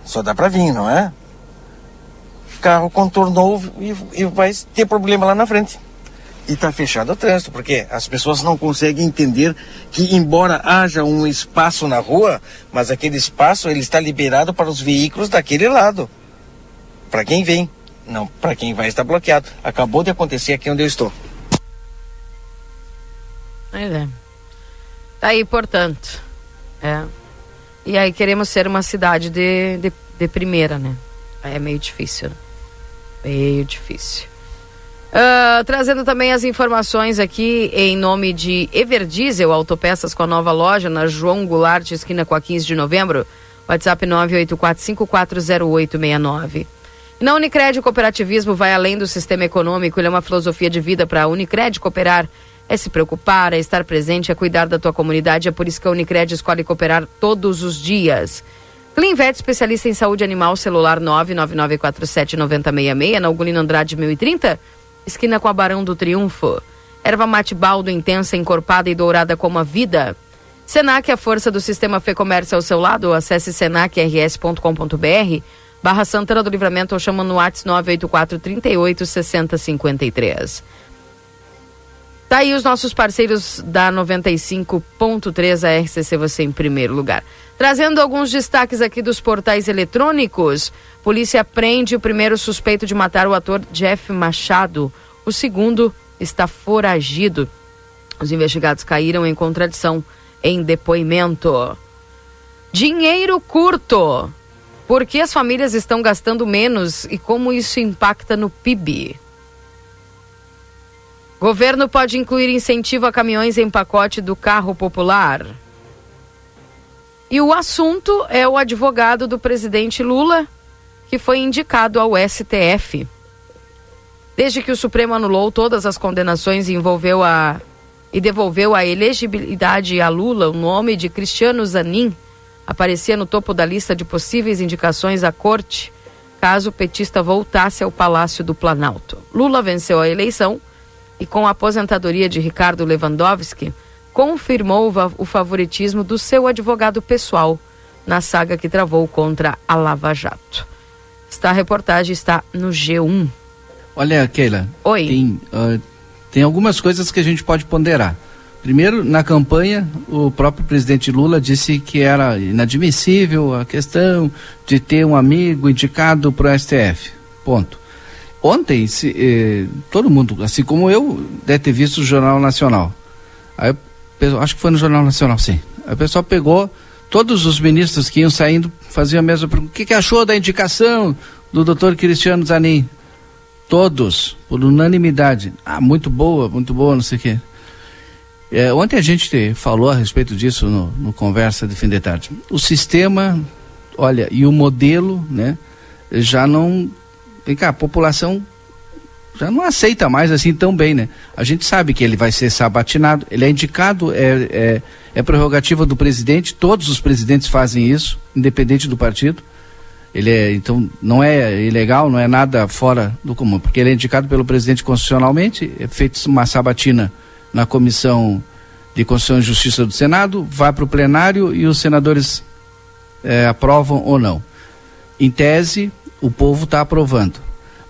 só dá para vir, não é? O carro contornou e, e vai ter problema lá na frente e está fechado o trânsito, porque as pessoas não conseguem entender que embora haja um espaço na rua, mas aquele espaço ele está liberado para os veículos daquele lado. Para quem vem, não para quem vai estar bloqueado. Acabou de acontecer aqui onde eu estou. Pois é. Tá aí, portanto. É. E aí queremos ser uma cidade de, de, de primeira, né? É meio difícil. Né? Meio difícil. Uh, trazendo também as informações aqui em nome de Everdiesel Autopeças com a nova loja na João Goulart, esquina com a 15 de novembro. WhatsApp 984540869. Na Unicred, o cooperativismo vai além do sistema econômico, ele é uma filosofia de vida para a Unicred cooperar. É se preocupar, é estar presente, é cuidar da tua comunidade. É por isso que a Unicred escolhe cooperar todos os dias. Clinvet, especialista em saúde animal, celular 999479066, na Ugolino Andrade 1030 esquina com a Barão do Triunfo. Erva mate baldo intensa, encorpada e dourada como a vida. Senac, a força do sistema Fê Comércio ao seu lado. Acesse senacrs.com.br barra Santana do Livramento ou chama no WhatsApp 984 38 60 53. Tá aí os nossos parceiros da 95.3, a RCC você em primeiro lugar. Trazendo alguns destaques aqui dos portais eletrônicos. Polícia prende o primeiro suspeito de matar o ator Jeff Machado. O segundo está foragido. Os investigados caíram em contradição em depoimento. Dinheiro curto. Por que as famílias estão gastando menos e como isso impacta no PIB? Governo pode incluir incentivo a caminhões em pacote do carro popular. E o assunto é o advogado do presidente Lula, que foi indicado ao STF. Desde que o Supremo anulou todas as condenações e envolveu a e devolveu a elegibilidade a Lula, o nome de Cristiano Zanin aparecia no topo da lista de possíveis indicações à corte, caso o petista voltasse ao Palácio do Planalto. Lula venceu a eleição e, com a aposentadoria de Ricardo Lewandowski, confirmou o favoritismo do seu advogado pessoal na saga que travou contra a Lava Jato. Esta reportagem está no G1. Olha, Keila. Oi. Tem, uh, tem algumas coisas que a gente pode ponderar. Primeiro, na campanha, o próprio presidente Lula disse que era inadmissível a questão de ter um amigo indicado para o STF. Ponto. Ontem, se, eh, todo mundo, assim como eu, deve ter visto o Jornal Nacional. Aí, acho que foi no Jornal Nacional, sim. O pessoal pegou todos os ministros que iam saindo, faziam a mesma pergunta. O que, que achou da indicação do doutor Cristiano Zanin? Todos, por unanimidade. Ah, muito boa, muito boa, não sei o quê. É, ontem a gente falou a respeito disso no, no Conversa de Fim de Tarde. O sistema, olha, e o modelo, né, já não. Vem cá, a população já não aceita mais assim tão bem, né? A gente sabe que ele vai ser sabatinado, ele é indicado, é, é, é prerrogativa do presidente, todos os presidentes fazem isso, independente do partido. Ele é, então, não é ilegal, não é nada fora do comum, porque ele é indicado pelo presidente constitucionalmente, é feita uma sabatina na Comissão de Constituição e Justiça do Senado, vai para o plenário e os senadores é, aprovam ou não. Em tese, o povo está aprovando.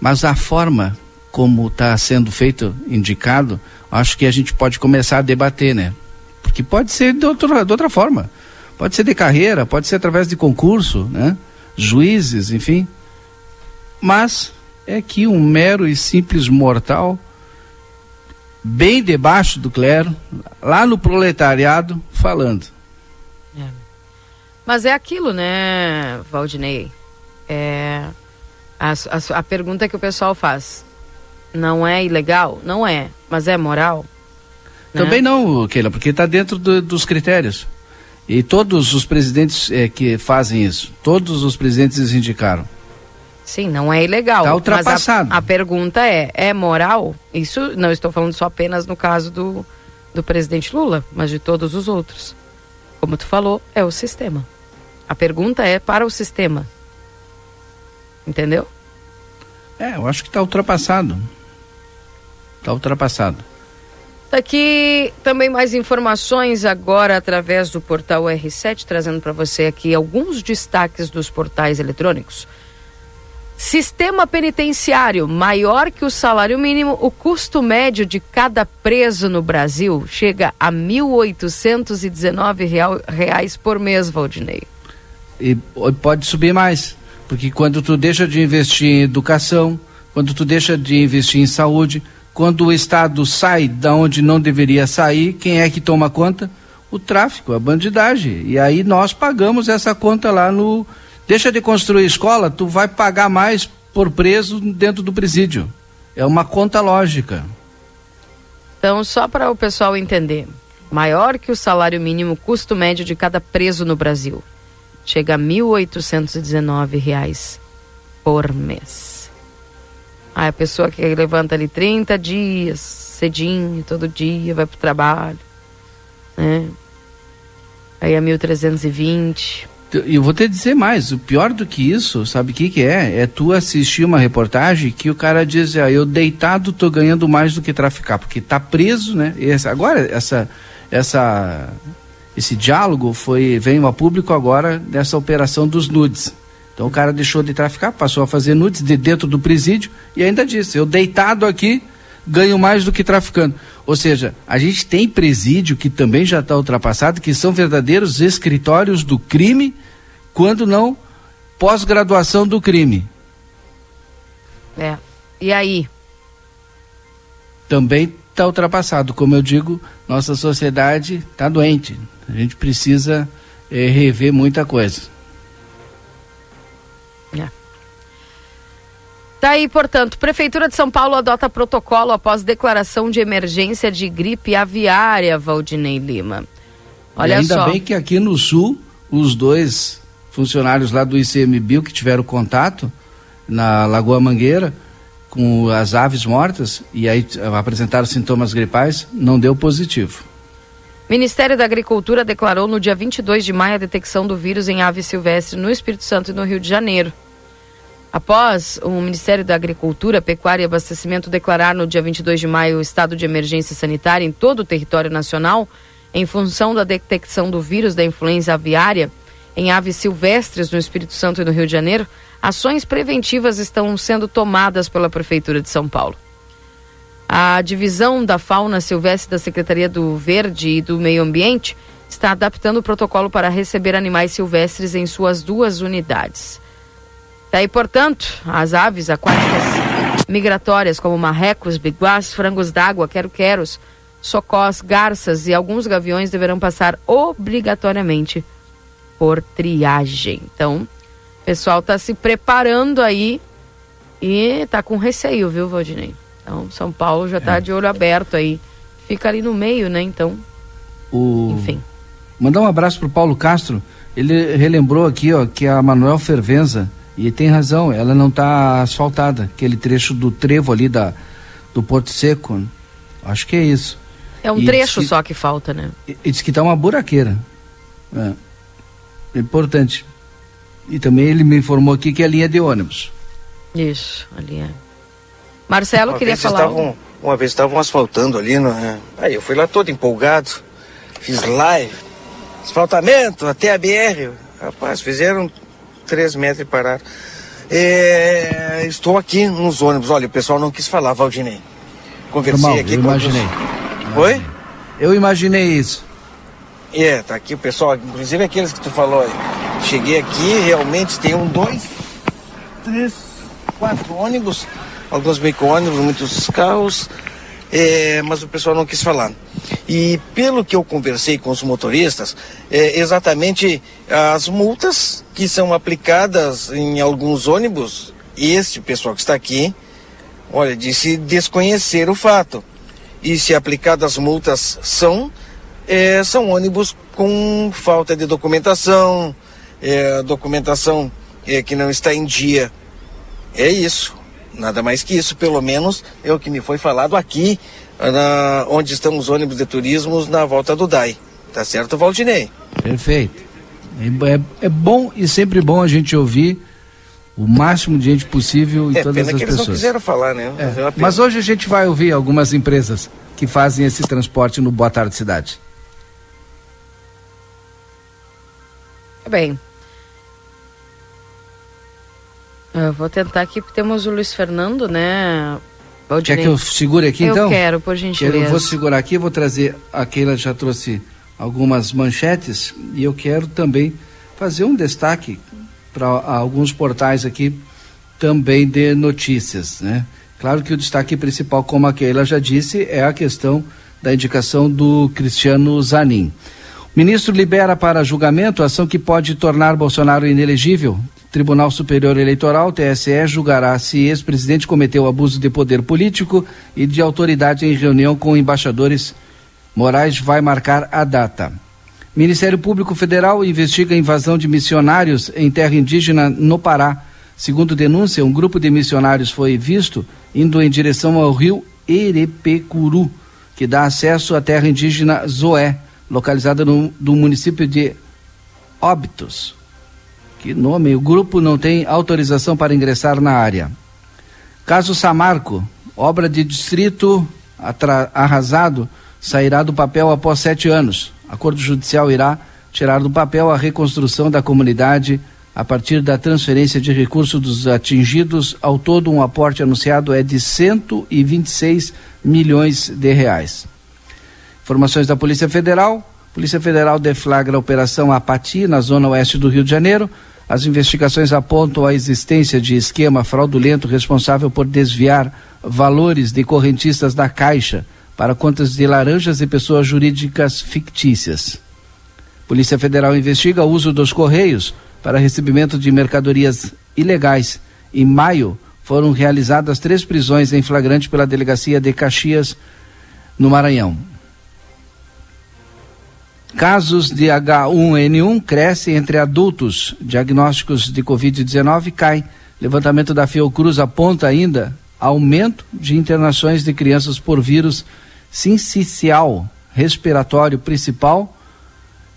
Mas a forma como está sendo feito, indicado, acho que a gente pode começar a debater, né? Porque pode ser de, outra de outra forma. Pode ser de carreira, pode ser através de concurso, né? Juízes, enfim. Mas é que um mero e simples mortal bem debaixo do clero, lá no proletariado, falando. É. Mas é aquilo, né, Valdinei? É, a, a, a, pergunta que o pessoal faz. Não é ilegal? Não é. Mas é moral? Né? Também não, Keila, porque está dentro do, dos critérios. E todos os presidentes é, que fazem isso, todos os presidentes indicaram. Sim, não é ilegal. Está ultrapassado. A, a, pergunta é: é moral? Isso não estou falando só apenas no caso do, do presidente Lula, mas de todos os outros. Como tu falou, é o sistema. A pergunta é para o sistema. Entendeu? É, eu acho que está ultrapassado. Está ultrapassado. Tá aqui também mais informações agora através do portal R7, trazendo para você aqui alguns destaques dos portais eletrônicos. Sistema penitenciário, maior que o salário mínimo, o custo médio de cada preso no Brasil chega a 1.819 reais por mês, Valdinei. E pode subir mais, porque quando tu deixa de investir em educação, quando tu deixa de investir em saúde, quando o Estado sai da onde não deveria sair, quem é que toma conta? O tráfico, a bandidagem. E aí nós pagamos essa conta lá no Deixa de construir escola, tu vai pagar mais por preso dentro do presídio. É uma conta lógica. Então, só para o pessoal entender, maior que o salário mínimo, custo médio de cada preso no Brasil. Chega a R$ 1.819 por mês. Aí a pessoa que levanta ali 30 dias, cedinho, todo dia, vai para o trabalho. Né? Aí é 1.320 e eu vou te dizer mais, o pior do que isso, sabe o que, que é? É tu assistir uma reportagem que o cara diz, ah, eu deitado tô ganhando mais do que traficar, porque tá preso, né? Esse, agora, essa, essa, esse diálogo foi, veio a público agora nessa operação dos nudes. Então o cara deixou de traficar, passou a fazer nudes de dentro do presídio e ainda disse, eu deitado aqui ganho mais do que traficando. Ou seja, a gente tem presídio que também já está ultrapassado, que são verdadeiros escritórios do crime, quando não pós-graduação do crime. É. E aí? Também está ultrapassado. Como eu digo, nossa sociedade está doente. A gente precisa é, rever muita coisa. Tá aí, portanto, Prefeitura de São Paulo adota protocolo após declaração de emergência de gripe aviária, Valdinei Lima. Olha e ainda só. bem que aqui no sul, os dois funcionários lá do ICMBio que tiveram contato na Lagoa Mangueira com as aves mortas e aí apresentaram sintomas gripais, não deu positivo. Ministério da Agricultura declarou no dia 22 de maio a detecção do vírus em ave silvestre no Espírito Santo e no Rio de Janeiro. Após o Ministério da Agricultura, Pecuária e Abastecimento declarar no dia 22 de maio o estado de emergência sanitária em todo o território nacional, em função da detecção do vírus da influenza aviária em aves silvestres no Espírito Santo e no Rio de Janeiro, ações preventivas estão sendo tomadas pela Prefeitura de São Paulo. A divisão da fauna silvestre da Secretaria do Verde e do Meio Ambiente está adaptando o protocolo para receber animais silvestres em suas duas unidades. Daí, portanto, as aves aquáticas migratórias, como marrecos, biguás, frangos d'água, quero-queros, socós, garças e alguns gaviões deverão passar obrigatoriamente por triagem. Então, o pessoal está se preparando aí e está com receio, viu, Valdinei? Então, São Paulo já está é. de olho aberto aí. Fica ali no meio, né? Então, o... enfim. Mandar um abraço pro Paulo Castro. Ele relembrou aqui, ó, que a Manuel Fervenza e tem razão, ela não está asfaltada. Aquele trecho do trevo ali da, do Porto Seco. Acho que é isso. É um e trecho que, só que falta, né? E, e diz que está uma buraqueira. É. é. Importante. E também ele me informou aqui que é a linha de ônibus. Isso, a linha. Marcelo uma queria falar. Estavam, uma vez estavam asfaltando ali, né? aí eu fui lá todo empolgado, fiz live, asfaltamento até a BR. Rapaz, fizeram três metros e pararam. É, estou aqui nos ônibus. Olha, o pessoal não quis falar, Valdinei. Conversei Normal, aqui eu com imaginei. Os... Oi? Eu imaginei isso. É, tá aqui o pessoal, inclusive aqueles que tu falou aí. Cheguei aqui, realmente tem um, dois, três, quatro ônibus, alguns micro-ônibus, muitos carros, é, mas o pessoal não quis falar. E pelo que eu conversei com os motoristas, é exatamente as multas que são aplicadas em alguns ônibus, este pessoal que está aqui, olha, disse desconhecer o fato. E se aplicadas multas são, é, são ônibus com falta de documentação, é, documentação é, que não está em dia. É isso. Nada mais que isso, pelo menos é o que me foi falado aqui na, onde estão os ônibus de turismo na volta do DAI. Tá certo, Valdinei? Perfeito. É, é, é, bom e sempre bom a gente ouvir o máximo de gente possível e é, todas pena as que pessoas. Eles não quiseram falar, né? É. Mas, Mas hoje a gente vai ouvir algumas empresas que fazem esse transporte no Boa Tarde Cidade. Bem. Eu vou tentar aqui, porque temos o Luiz Fernando, né? Quer que eu segure aqui então? Eu quero, por gentileza. Eu vou segurar aqui, vou trazer, a Keila já trouxe algumas manchetes e eu quero também fazer um destaque para alguns portais aqui também de notícias, né? Claro que o destaque principal, como a Keila já disse, é a questão da indicação do Cristiano Zanin. O ministro libera para julgamento a ação que pode tornar Bolsonaro inelegível. Tribunal Superior Eleitoral, TSE, julgará se ex-presidente cometeu abuso de poder político e de autoridade em reunião com embaixadores. Moraes vai marcar a data. Ministério Público Federal investiga a invasão de missionários em terra indígena no Pará. Segundo denúncia, um grupo de missionários foi visto indo em direção ao rio Erepecuru, que dá acesso à terra indígena Zoé, localizada no, no município de Óbitos. Que nome? O grupo não tem autorização para ingressar na área. Caso Samarco, obra de distrito arrasado, sairá do papel após sete anos. Acordo judicial irá tirar do papel a reconstrução da comunidade a partir da transferência de recursos dos atingidos. Ao todo, um aporte anunciado é de 126 milhões de reais. Informações da Polícia Federal. Polícia Federal deflagra a Operação Apati, na zona oeste do Rio de Janeiro. As investigações apontam a existência de esquema fraudulento responsável por desviar valores de correntistas da Caixa para contas de laranjas e pessoas jurídicas fictícias. Polícia Federal investiga o uso dos Correios para recebimento de mercadorias ilegais. Em maio, foram realizadas três prisões em flagrante pela Delegacia de Caxias, no Maranhão. Casos de H1N1 crescem entre adultos. Diagnósticos de Covid-19 caem. Levantamento da Fiocruz aponta ainda aumento de internações de crianças por vírus sincicial respiratório principal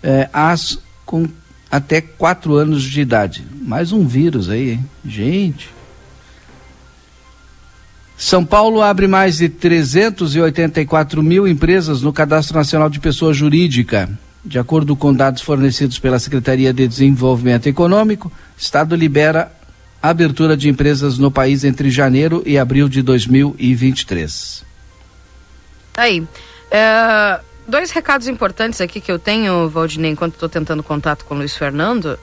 eh, com até 4 anos de idade. Mais um vírus aí, hein? Gente, São Paulo abre mais de 384 mil empresas no Cadastro Nacional de Pessoa Jurídica. De acordo com dados fornecidos pela Secretaria de Desenvolvimento Econômico, o Estado libera abertura de empresas no país entre janeiro e abril de 2023. Tá aí. É, dois recados importantes aqui que eu tenho, Valdinei, enquanto estou tentando contato com o Luiz Fernando.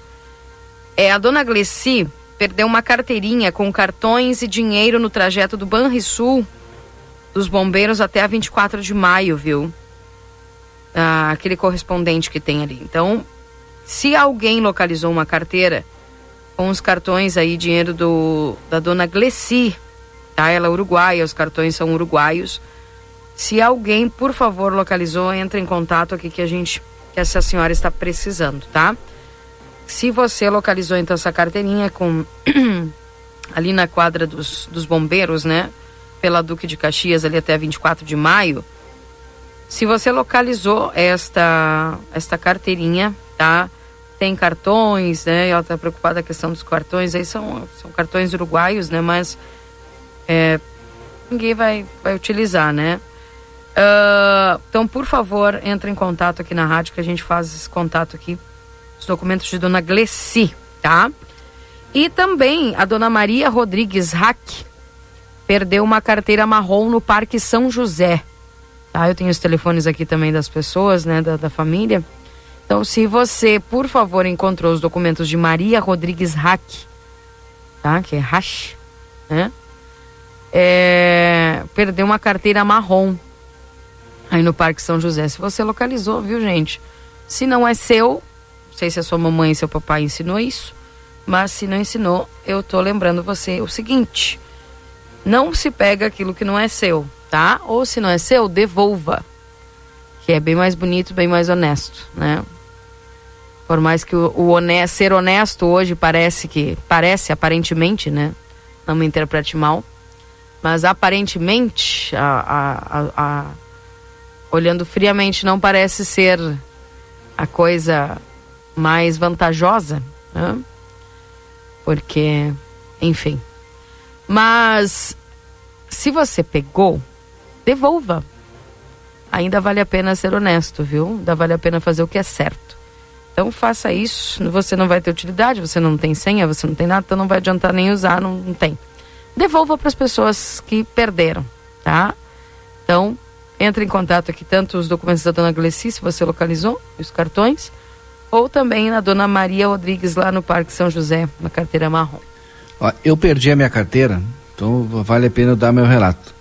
É a dona Glessi perdeu uma carteirinha com cartões e dinheiro no trajeto do Banrisul dos bombeiros até a 24 de maio, viu? Ah, aquele correspondente que tem ali. Então, se alguém localizou uma carteira com os cartões aí, dinheiro do, da dona Glessi, tá? Ela é uruguaia, os cartões são uruguaios. Se alguém, por favor, localizou, entre em contato aqui que a gente, que essa senhora está precisando, tá? Se você localizou então essa carteirinha com ali na quadra dos, dos bombeiros, né? Pela Duque de Caxias ali até 24 de maio. Se você localizou esta esta carteirinha, tá? Tem cartões, né? Ela está preocupada com a questão dos cartões. Aí são, são cartões uruguaios, né? Mas é, ninguém vai, vai utilizar, né? Uh, então, por favor, entre em contato aqui na rádio que a gente faz esse contato aqui os documentos de Dona Glessi, tá? E também a Dona Maria Rodrigues Hack perdeu uma carteira marrom no Parque São José. Tá? Eu tenho os telefones aqui também das pessoas, né, da, da família. Então, se você, por favor, encontrou os documentos de Maria Rodrigues Hack, tá? Que é Hash, né? É, perdeu uma carteira marrom aí no Parque São José. Se você localizou, viu, gente? Se não é seu, não sei se a sua mamãe e seu papai ensinou isso, mas se não ensinou, eu tô lembrando você o seguinte: não se pega aquilo que não é seu, tá? Ou se não é seu, devolva. Que é bem mais bonito, bem mais honesto, né? Por mais que o, o honesto, ser honesto hoje parece que parece aparentemente, né? Não me interprete mal, mas aparentemente, a, a, a, olhando friamente, não parece ser a coisa mais vantajosa, né? porque, enfim. Mas se você pegou, devolva. Ainda vale a pena ser honesto, viu? Ainda vale a pena fazer o que é certo. Então faça isso. Você não vai ter utilidade, você não tem senha, você não tem nada, então não vai adiantar nem usar, não, não tem. Devolva para as pessoas que perderam, tá? Então, entre em contato aqui, tanto os documentos da dona Glessi, se você localizou, os cartões, ou também na Dona Maria Rodrigues, lá no Parque São José, na carteira marrom. Ó, eu perdi a minha carteira, então vale a pena eu dar meu relato.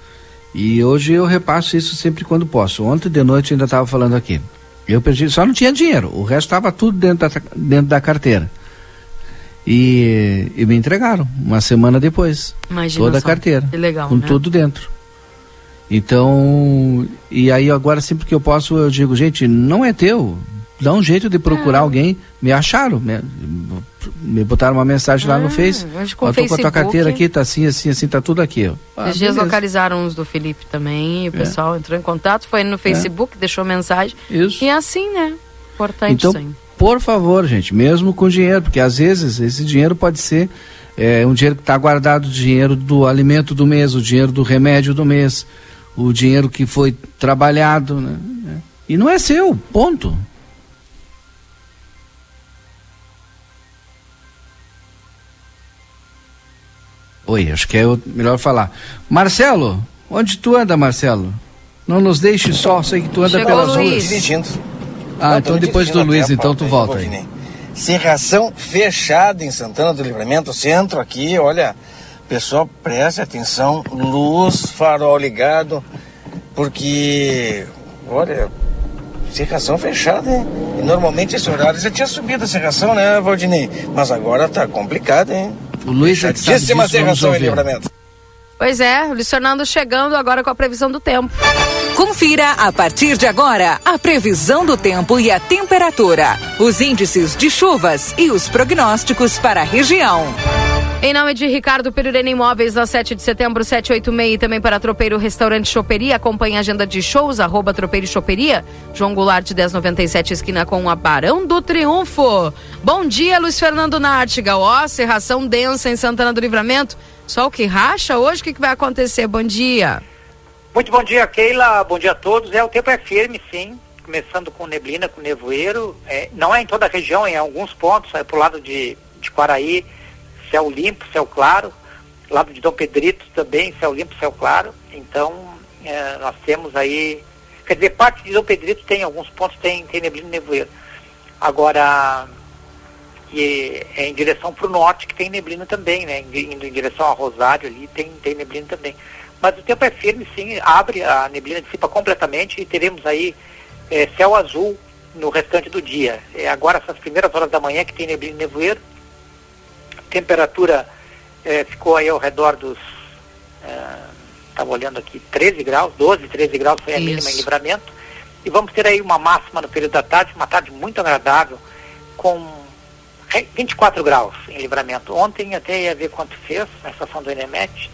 E hoje eu repasso isso sempre quando posso. Ontem de noite ainda estava falando aqui. Eu perdi, só não tinha dinheiro, o resto estava tudo dentro da, dentro da carteira. E, e, me entregaram uma semana depois. Imagina toda só. a carteira. Que legal. Com né? tudo dentro. Então, e aí agora sempre que eu posso eu digo, gente, não é teu, dá um jeito de procurar É. alguém. Me acharam, me, me botaram uma mensagem lá no Ah, Face. hoje com tô com a tua carteira aqui, tá assim, assim, assim, tá tudo aqui. ó. Ah, Esses dias localizaram uns do Felipe também, e o É. pessoal entrou em contato, foi no Facebook, deixou mensagem. Isso. E é assim, né? Importante Então, sim. por favor, gente, mesmo com dinheiro, porque às vezes esse dinheiro pode ser é, um dinheiro que está guardado, o dinheiro do alimento do mês, o dinheiro do remédio do mês, o dinheiro que foi trabalhado, né? E não é seu, ponto. Oi, acho que é o melhor falar. Marcelo, onde tu anda, Marcelo? Não nos deixe só, sei que tu anda Chegou pelas ruas. Dirigindo. Ah, então depois do Luiz, então tu volta aí. Serração fechada em Santana do Livramento, centro aqui, olha, pessoal, preste atenção, luz, farol ligado, porque, olha, serração fechada, hein? E normalmente esse horário já tinha subido a serração, né, Valdinei? Mas agora tá complicado, hein? O Luiz é que sabe disso, serração em ouvir. Livramento. Pois é, o Luiz Fernando chegando agora com a previsão do tempo. Confira a partir de agora a previsão do tempo e a temperatura, os índices de chuvas e os prognósticos para a região. Em nome de Ricardo Perurena Imóveis, na 7 de setembro, 786, e também para Tropeiro Restaurante Choperia, acompanhe a agenda de shows, arroba Tropeiro Choperia, João Goulart, 1097, esquina com a Barão do Triunfo. Bom dia, Luiz Fernando Nartigal, ó, serração densa em Santana do Livramento, sol que racha hoje, o que, que vai acontecer? Bom dia. Muito bom dia, Keila, bom dia a todos, é, o tempo é firme, sim, começando com neblina, com nevoeiro, é, não é em toda a região, em alguns pontos, é pro lado de, de Quaraí, céu limpo, céu claro. Lado de Dom Pedrito também, céu limpo, céu claro. Então, é, nós temos aí. Quer dizer, parte de Dom Pedrito tem alguns pontos, tem, tem neblina e nevoeiro. Agora, e, é em direção para o norte que tem neblina também, né? Indo em direção a Rosário ali tem, tem neblina também. Mas o tempo é firme, sim, abre, a neblina dissipa completamente e teremos aí é, céu azul no restante do dia. É agora essas primeiras horas da manhã que tem neblina e nevoeiro, temperatura eh, ficou aí ao redor dos. Estava eh, olhando aqui, 13 graus, 12, 13 graus foi a Isso. mínima em livramento. E vamos ter aí uma máxima no período da tarde, uma tarde muito agradável, com 24 graus em livramento. Ontem até ia ver quanto fez na estação do Enemet,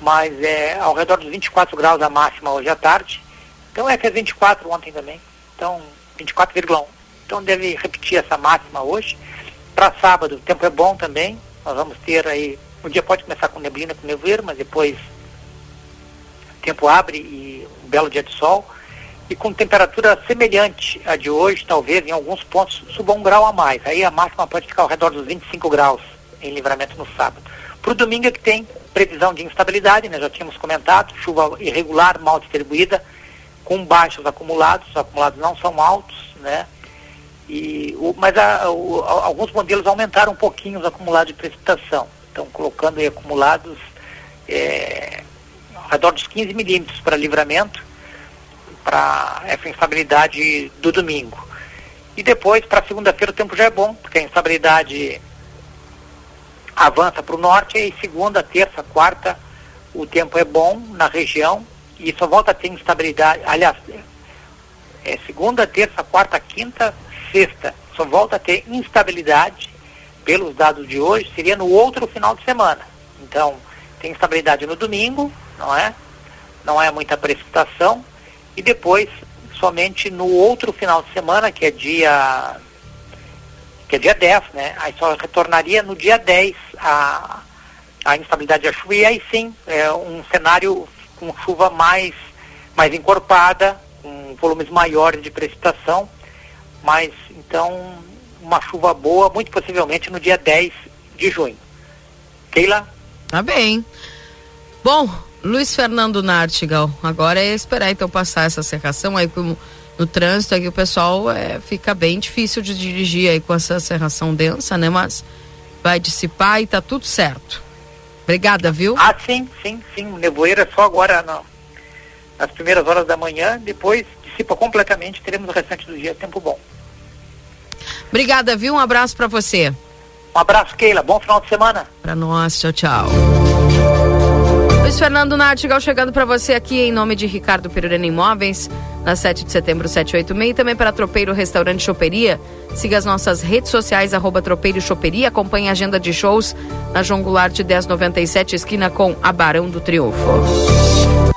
mas é ao redor dos 24 graus a máxima hoje à tarde. Então é que é 24 ontem também. Então, 24,1. Então deve repetir essa máxima hoje. Para sábado, o tempo é bom também. Nós vamos ter aí. O dia pode começar com neblina, com nevoeiro, mas depois o tempo abre e um belo dia de sol. E com temperatura semelhante à de hoje, talvez em alguns pontos suba um grau a mais. Aí a máxima pode ficar ao redor dos 25 graus em livramento no sábado. Para o domingo é que tem previsão de instabilidade, né? já tínhamos comentado, chuva irregular, mal distribuída, com baixos acumulados, os acumulados não são altos, né? E, o, mas a, o, alguns modelos aumentaram um pouquinho os acumulados de precipitação. Estão colocando aí acumulados é, ao redor dos 15 milímetros para livramento, para essa instabilidade do domingo. E depois, para segunda-feira, o tempo já é bom, porque a instabilidade avança para o norte e segunda, terça, quarta, o tempo é bom na região e só volta a ter instabilidade. Aliás, é segunda, terça, quarta, quinta, sexta só volta a ter instabilidade, pelos dados de hoje, seria no outro final de semana. Então, tem instabilidade no domingo, não é? Não é muita precipitação. E depois, somente no outro final de semana, que é dia. que é dia 10, né? Aí só retornaria no dia 10 a, a instabilidade da chuva. E aí sim, é um cenário com chuva mais, mais encorpada, com volumes maiores de precipitação mas então uma chuva boa, muito possivelmente no dia 10 de junho. Keila? Tá bem. Bom, Luiz Fernando Nartigal, agora é esperar então passar essa serração aí no, no trânsito, aqui o pessoal é, fica bem difícil de dirigir aí com essa serração densa, né? Mas vai dissipar e tá tudo certo. Obrigada, viu? Ah, sim, sim, sim. Nevoeiro é só agora não. nas primeiras horas da manhã, depois dissipa completamente, teremos o restante do dia tempo bom. Obrigada, viu? Um abraço para você. Um abraço, Keila. Bom final de semana. Para nós. Tchau, tchau. Luiz Fernando Nartigal chegando para você aqui em nome de Ricardo Perurena Imóveis, na 7 de setembro 786, e também para Tropeiro Restaurante Choperia. Siga as nossas redes sociais, arroba Tropeiro Choperia, acompanhe a agenda de shows na João Goulart 1097, esquina com a Barão do Triunfo.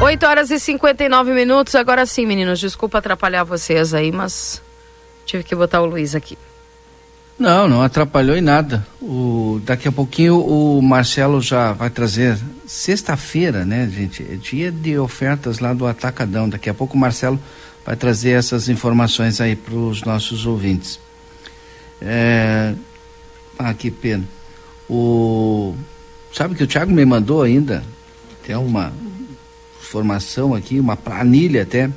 8 horas e 59 minutos. Agora sim, meninos, desculpa atrapalhar vocês aí, mas Tive que botar o Luiz aqui. Não, não atrapalhou em nada. O, daqui a pouquinho o Marcelo já vai trazer sexta-feira, né, gente? É dia de ofertas lá do Atacadão. Daqui a pouco o Marcelo vai trazer essas informações aí para os nossos ouvintes. É... Ah, que pena. O sabe que o Thiago me mandou ainda tem uma informação aqui, uma planilha até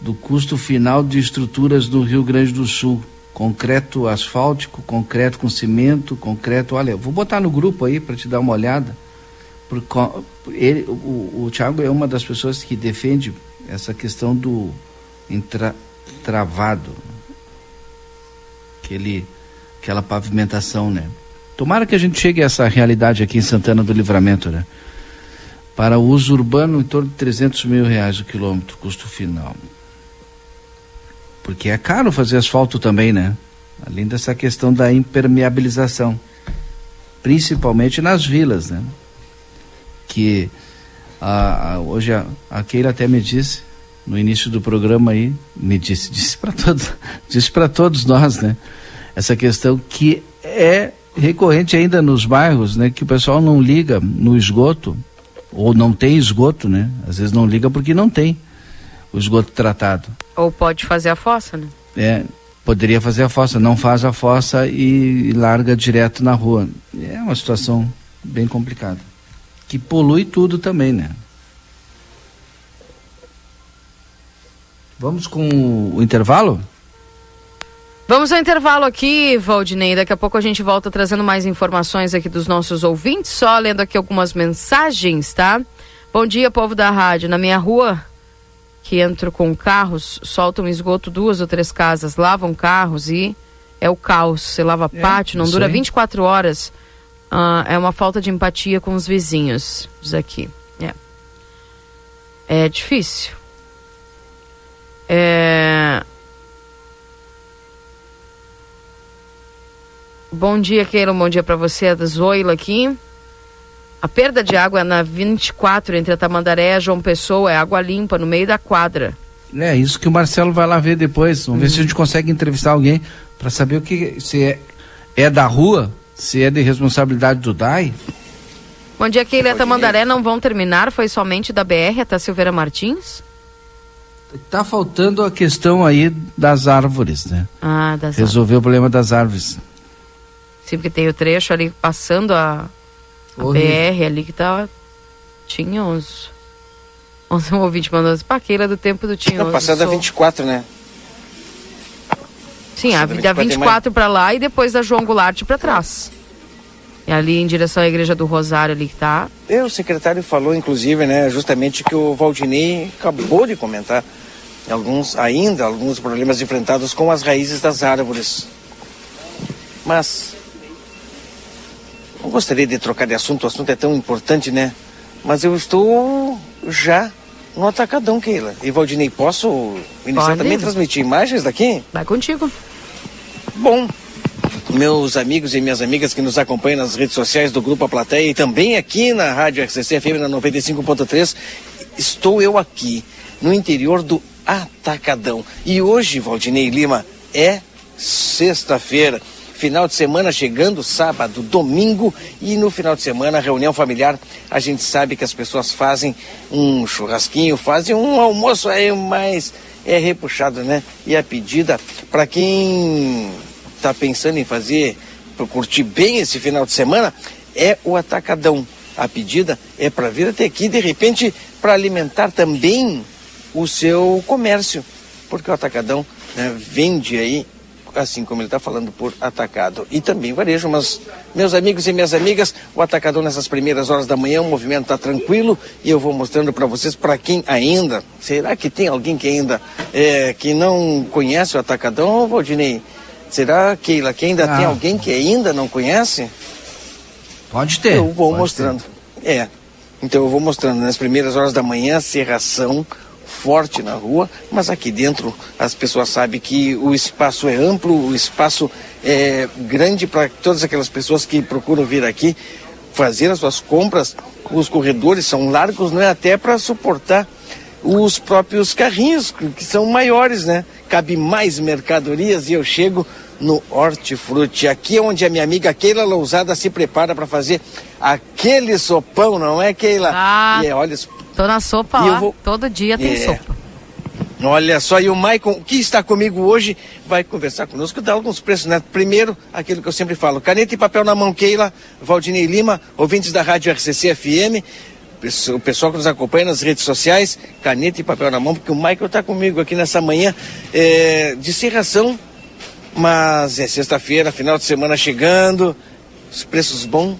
do custo final de estruturas do Rio Grande do Sul. Concreto asfáltico, concreto com cimento, concreto. Olha, vou botar no grupo aí para te dar uma olhada. Porque ele, o, o Thiago é uma das pessoas que defende essa questão do entra, travado, aquele, aquela pavimentação, né? Tomara que a gente chegue a essa realidade aqui em Santana do Livramento, né? Para uso urbano, em torno de 300 mil reais o quilômetro, custo final. Porque é caro fazer asfalto também, né? Além dessa questão da impermeabilização. Principalmente nas vilas, né? Que a, a, hoje a, a Keila até me disse no início do programa aí, me disse, disse para todos, disse para todos nós, né? Essa questão que é recorrente ainda nos bairros, né? Que o pessoal não liga no esgoto ou não tem esgoto, né? Às vezes não liga porque não tem o esgoto tratado. Ou pode fazer a fossa, né? É, poderia fazer a fossa, não faz a fossa e, larga direto na rua. É uma situação bem complicada. Que polui tudo também, né? Vamos com o intervalo? Vamos ao intervalo aqui, Valdinei. Daqui a pouco a gente volta trazendo mais informações aqui dos nossos ouvintes. Só lendo aqui algumas mensagens, tá? Bom dia, povo da rádio. Na minha rua, que entro com carros, soltam esgoto duas ou três casas, lavam carros e é o caos. Você lava é, pátio, não dura aí. 24 horas. Uh, é uma falta de empatia com os vizinhos, diz aqui. É, é difícil. É... Bom dia, Keila. Bom dia para você, da Zoila aqui. A perda de água é na 24, entre a Tamandaré e a João Pessoa, é água limpa no meio da quadra. É, isso que o Marcelo vai lá ver depois. Vamos ver se a gente uhum. consegue entrevistar alguém para saber o que se é, é da rua, se é de responsabilidade do DAI. Bom dia, Keila. A Tamandaré não vão terminar, foi somente da BR até Silveira Martins? Tá faltando a questão aí das árvores, né? Ah, das Resolver árvores. o problema das árvores. Sim, porque tem o trecho ali passando a, a BR ali que tá. Tinha uns. Uns um ouvinte mandou assim, paqueira do tempo do Tinhoso. Não, passando a 24, né? Sim, a, da 24 para lá e depois da João Goulart para trás. E ali em direção à igreja do Rosário ali que tá. É, o secretário falou, inclusive, né, justamente que o Valdinei acabou de comentar alguns, ainda alguns problemas enfrentados com as raízes das árvores. Mas não gostaria de trocar de assunto, o assunto é tão importante, né? Mas eu estou já no atacadão, Keila. E Valdinei, posso iniciar Pode. também transmitir imagens daqui? Vai contigo. Bom, meus amigos e minhas amigas que nos acompanham nas redes sociais do Grupo A Plateia e também aqui na Rádio RCC FM na 95.3, estou eu aqui no interior do Atacadão. E hoje, Valdinei Lima, é sexta-feira. Final de semana chegando, sábado, domingo e no final de semana, reunião familiar. A gente sabe que as pessoas fazem um churrasquinho, fazem um almoço aí mais é repuxado, né? E a pedida para quem está pensando em fazer, para curtir bem esse final de semana, é o atacadão. A pedida é para vir até aqui, de repente, para alimentar também o seu comércio, porque o atacadão né, vende aí, assim como ele está falando, por atacado. E também varejo, mas, meus amigos e minhas amigas, o atacadão nessas primeiras horas da manhã, o movimento está tranquilo e eu vou mostrando para vocês, para quem ainda, será que tem alguém que ainda é, que não conhece o atacadão, Valdinei? Será, Keila, que ainda ah. tem alguém que ainda não conhece? Pode ter. Eu vou mostrando. Ter. É. Então eu vou mostrando nas primeiras horas da manhã, serração forte na rua, mas aqui dentro as pessoas sabem que o espaço é amplo, o espaço é grande para todas aquelas pessoas que procuram vir aqui fazer as suas compras. Os corredores são largos, não é até para suportar os próprios carrinhos, que são maiores, né? Cabe mais mercadorias e eu chego no Hortifruti. Aqui é onde a minha amiga Keila Lousada se prepara para fazer aquele sopão, não é, Keila? Ah, e é, olha, tô na sopa lá, vou... todo dia tem é. sopa. Olha só, e o Maicon, que está comigo hoje, vai conversar conosco, dar alguns preços, né? Primeiro, aquilo que eu sempre falo, caneta e papel na mão, Keila, Valdinei Lima, ouvintes da Rádio RCC FM, o pessoal que nos acompanha nas redes sociais, caneta e papel na mão, porque o Michael está comigo aqui nessa manhã é, de serração, mas é sexta-feira, final de semana chegando, os preços bons,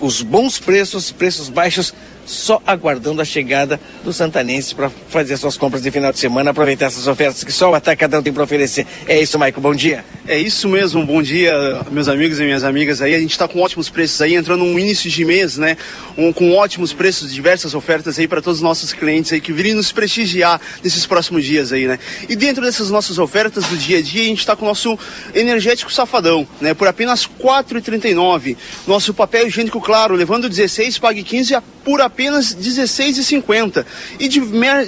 os bons preços, preços baixos só aguardando a chegada do santanense para fazer suas compras de final de semana, aproveitar essas ofertas que só o Atacadão tem para oferecer. É isso, Maico, bom dia. É isso mesmo, bom dia, meus amigos e minhas amigas aí. A gente está com ótimos preços aí, entrando no início de mês, né? Um, com ótimos preços, diversas ofertas aí para todos os nossos clientes aí que virem nos prestigiar nesses próximos dias aí, né? E dentro dessas nossas ofertas do dia a dia, a gente está com o nosso energético safadão, né? Por apenas R$ 4,39. Nosso papel higiênico claro, levando 16, pague 15 por apenas apenas R$ 16,50. E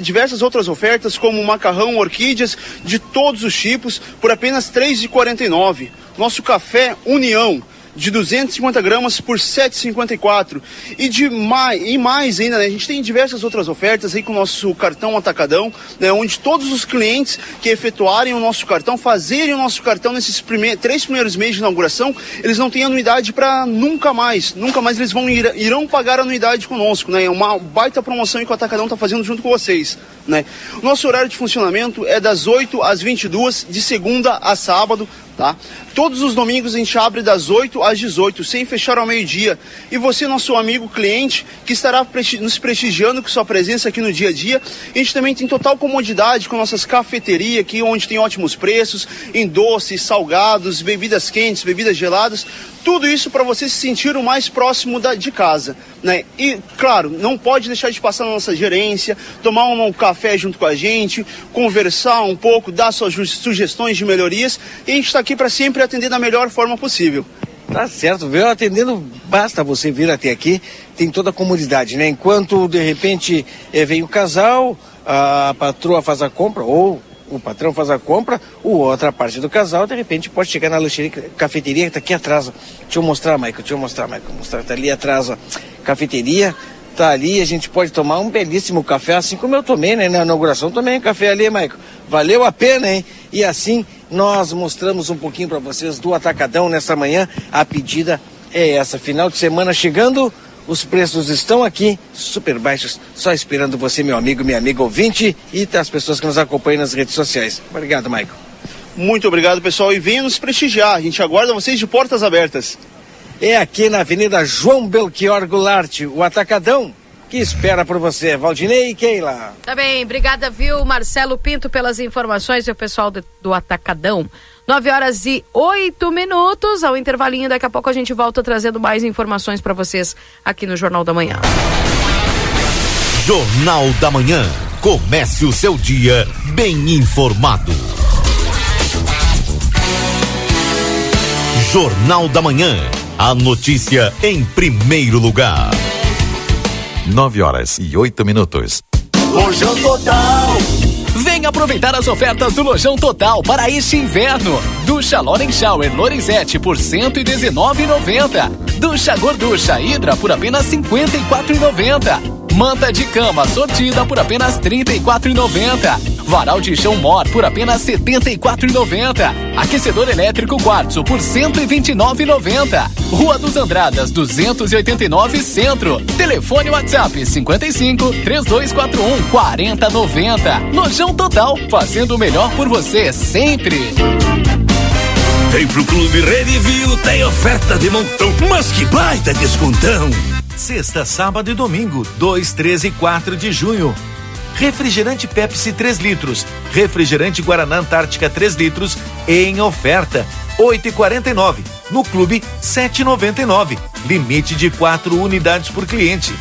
diversas outras ofertas, como macarrão, orquídeas de todos os tipos, por apenas R$ 3,49. Nosso café União de 250 gramas por 7,54 e de mais e mais ainda, né? A gente tem diversas outras ofertas aí com o nosso cartão atacadão, né? Onde todos os clientes que efetuarem o nosso cartão, fazerem o nosso cartão nesses primeiros, três primeiros meses de inauguração, eles não têm anuidade para nunca mais, nunca mais eles vão ir, irão pagar anuidade conosco, né? É uma baita promoção que o atacadão está fazendo junto com vocês, né? Nosso horário de funcionamento é das 8 às 22 de segunda a sábado, tá? Todos os domingos a gente abre das 8 às 18, sem fechar ao meio-dia. E você, nosso amigo cliente, que estará nos prestigiando com sua presença aqui no dia a dia, a gente também tem total comodidade com nossas cafeterias aqui, onde tem ótimos preços, em doces, salgados, bebidas quentes, bebidas geladas, tudo isso para você se sentir o mais próximo da, de casa. Né? E, claro, não pode deixar de passar na nossa gerência, tomar um, um café junto com a gente, conversar um pouco, dar suas sugestões de melhorias. E a gente está aqui para sempre atender da melhor forma possível. Tá certo, veio atendendo, basta você vir até aqui, tem toda a comodidade, né? Enquanto de repente é, vem o casal, a patroa faz a compra, ou o patrão faz a compra, o outra parte do casal, de repente pode chegar na lancheria, cafeteria que tá aqui atrás. Deixa eu mostrar, Michael, deixa eu mostrar, Michael, mostrar, tá ali atrás, ó. Cafeteria, tá ali, a gente pode tomar um belíssimo café, assim como eu tomei, né? Na inauguração também café ali, Michael. Valeu a pena, hein? E assim nós mostramos um pouquinho para vocês do Atacadão nessa manhã. A pedida é essa. Final de semana chegando, os preços estão aqui, super baixos, só esperando você, meu amigo, minha amiga ouvinte e as pessoas que nos acompanham nas redes sociais. Obrigado, Michael. Muito obrigado, pessoal, e venha nos prestigiar. A gente aguarda vocês de portas abertas. É aqui na Avenida João Belchior Goulart, o Atacadão que espera por você. Valdinei e Keila. Tá bem, obrigada, viu, Marcelo Pinto, pelas informações e o pessoal do, do Atacadão. 9 horas e 8 minutos, ao intervalinho. Daqui a pouco a gente volta trazendo mais informações para vocês aqui no Jornal da Manhã. Jornal da Manhã. Comece o seu dia bem informado. Jornal da Manhã. A notícia em primeiro lugar. 9 horas e 8 minutos. Lojão Total. Vem aproveitar as ofertas do Lojão Total para este inverno. Ducha Loren Shower Lorenzetti por 119,90. Ducha Gorducha Hidra por apenas 54,90. Manta de cama sortida por apenas R$ 34,90. Varal de chão Mor por apenas R$ 74,90. Aquecedor elétrico Quartzo por R$ 129,90. Rua dos Andradas 289 Centro. Telefone WhatsApp 55 3241 4090. Lojão Total, fazendo o melhor por você sempre. Vem pro Clube Redivio, tem oferta de montão, mas que baita descontão! Sexta, sábado e domingo, 2, 13 e 4 de junho. Refrigerante Pepsi 3 litros, refrigerante Guaraná Antártica 3 litros em oferta, 8,49. No clube, 7,99. Limite de 4 unidades por cliente.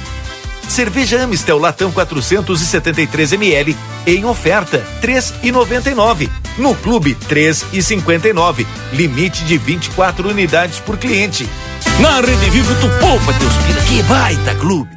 Cerveja Amistel Latão 473 ml em oferta, 3,99. No clube, 3,59. Limite de 24 unidades por cliente. Na Rede Vivo tu poupa teus pila, que baita clube.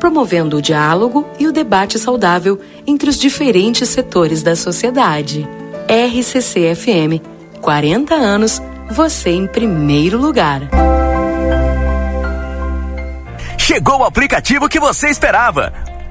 promovendo o diálogo e o debate saudável entre os diferentes setores da sociedade. RCC FM, 40 anos, você em primeiro lugar. Chegou o aplicativo que você esperava.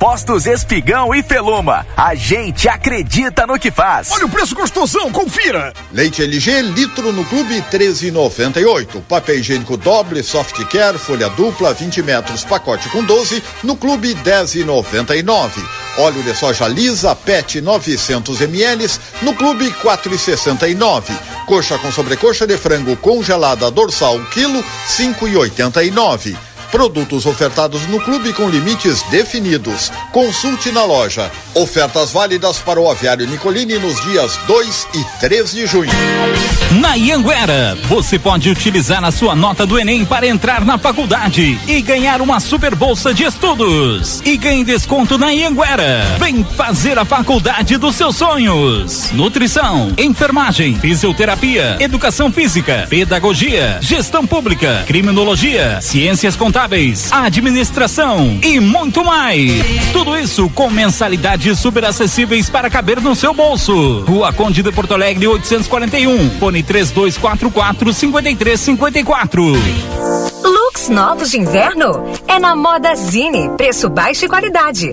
Postos Espigão e Feluma. A gente acredita no que faz. Olha o preço gostosão, confira. Leite LG, litro no clube 13,98. Papel higiênico doble, soft care, folha dupla, 20 metros, pacote com 12, no clube 10,99. Óleo de soja lisa, PET 900 ml, no clube 4,69. Coxa com sobrecoxa de frango congelada dorsal, quilo 5,89. Produtos ofertados no clube com limites definidos. Consulte na loja. Ofertas válidas para o aviário Nicolini nos dias 2 e 3 de junho. Na Ianguera, você pode utilizar a sua nota do Enem para entrar na faculdade e ganhar uma super bolsa de estudos. E ganhe desconto na Ianguera. Vem fazer a faculdade dos seus sonhos. Nutrição, enfermagem, fisioterapia, educação física, pedagogia, gestão pública, criminologia, ciências contábeis administração e muito mais. Tudo isso com mensalidades super acessíveis para caber no seu bolso. Rua Conde de Porto Alegre 841, fone 3244 5354. Looks novos de inverno? É na Moda Zine, preço baixo e qualidade.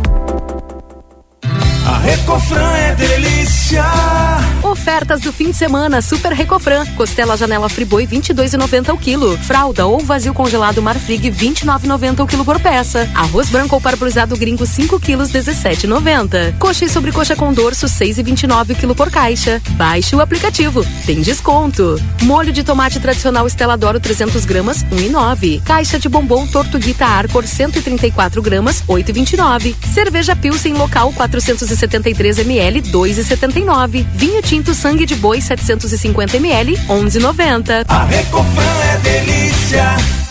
A Recofran é delícia. Ofertas do fim de semana Super Recofran. Costela Janela Friboi 22,90 o quilo. Fralda ou vazio congelado Marfrig 29,90 o quilo por peça. Arroz branco ou parbolizado gringo 5 quilos 17,90. Coxa e sobrecoxa com dorso 6,29 o quilo por caixa. Baixe o aplicativo. Tem desconto. Molho de tomate tradicional Estela Doro 300 gramas 1,9. Caixa de bombom Tortuguita Arcor 134 gramas 8,29. Cerveja Pilsen local 473 ml 2,79. Vinho tinto sangue de boi 750 ml 11,90. A Recofran é delícia.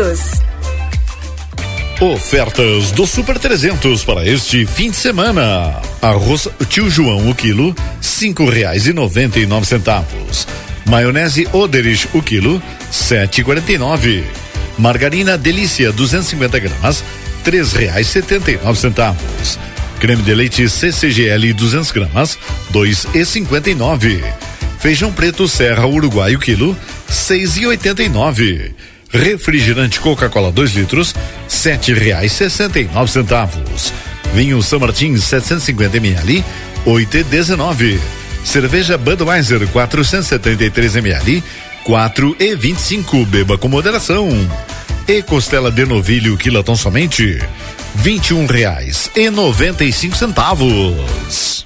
Ofertas do Super 300 para este fim de semana. Arroz Tio João o quilo, cinco reais e noventa e nove centavos. Maionese Oderich o quilo, sete e quarenta e nove. Margarina Delícia 250 gramas, três reais setenta e nove centavos. Creme de leite CCGL 200 gramas, dois e cinquenta e nove. Feijão preto Serra Uruguai o quilo, seis e oitenta e nove. Refrigerante Coca-Cola 2 litros, sete reais sessenta e nove centavos. Vinho São Martins 750 ml, oito e dezenove. Cerveja Budweiser 473 ml, quatro e vinte e cinco. Beba com moderação. E costela de novilho quilatão somente, vinte e um reais e noventa e cinco centavos.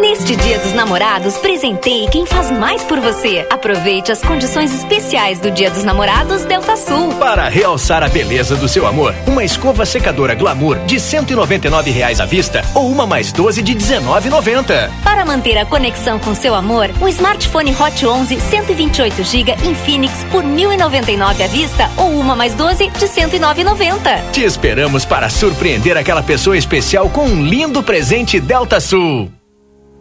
Neste Dia dos Namorados, presenteie quem faz mais por você. Aproveite as condições especiais do Dia dos Namorados Delta Sul. Para realçar a beleza do seu amor, uma escova secadora Glamour de 199 reais à vista ou uma mais 12 de R$ 19,90. Para manter a conexão com seu amor, um smartphone Hot 11 128 GB Infinix por R$ 1.099 à vista ou uma mais 12 de R$ 109,90. Te esperamos para surpreender aquela pessoa especial com um lindo presente Delta Sul.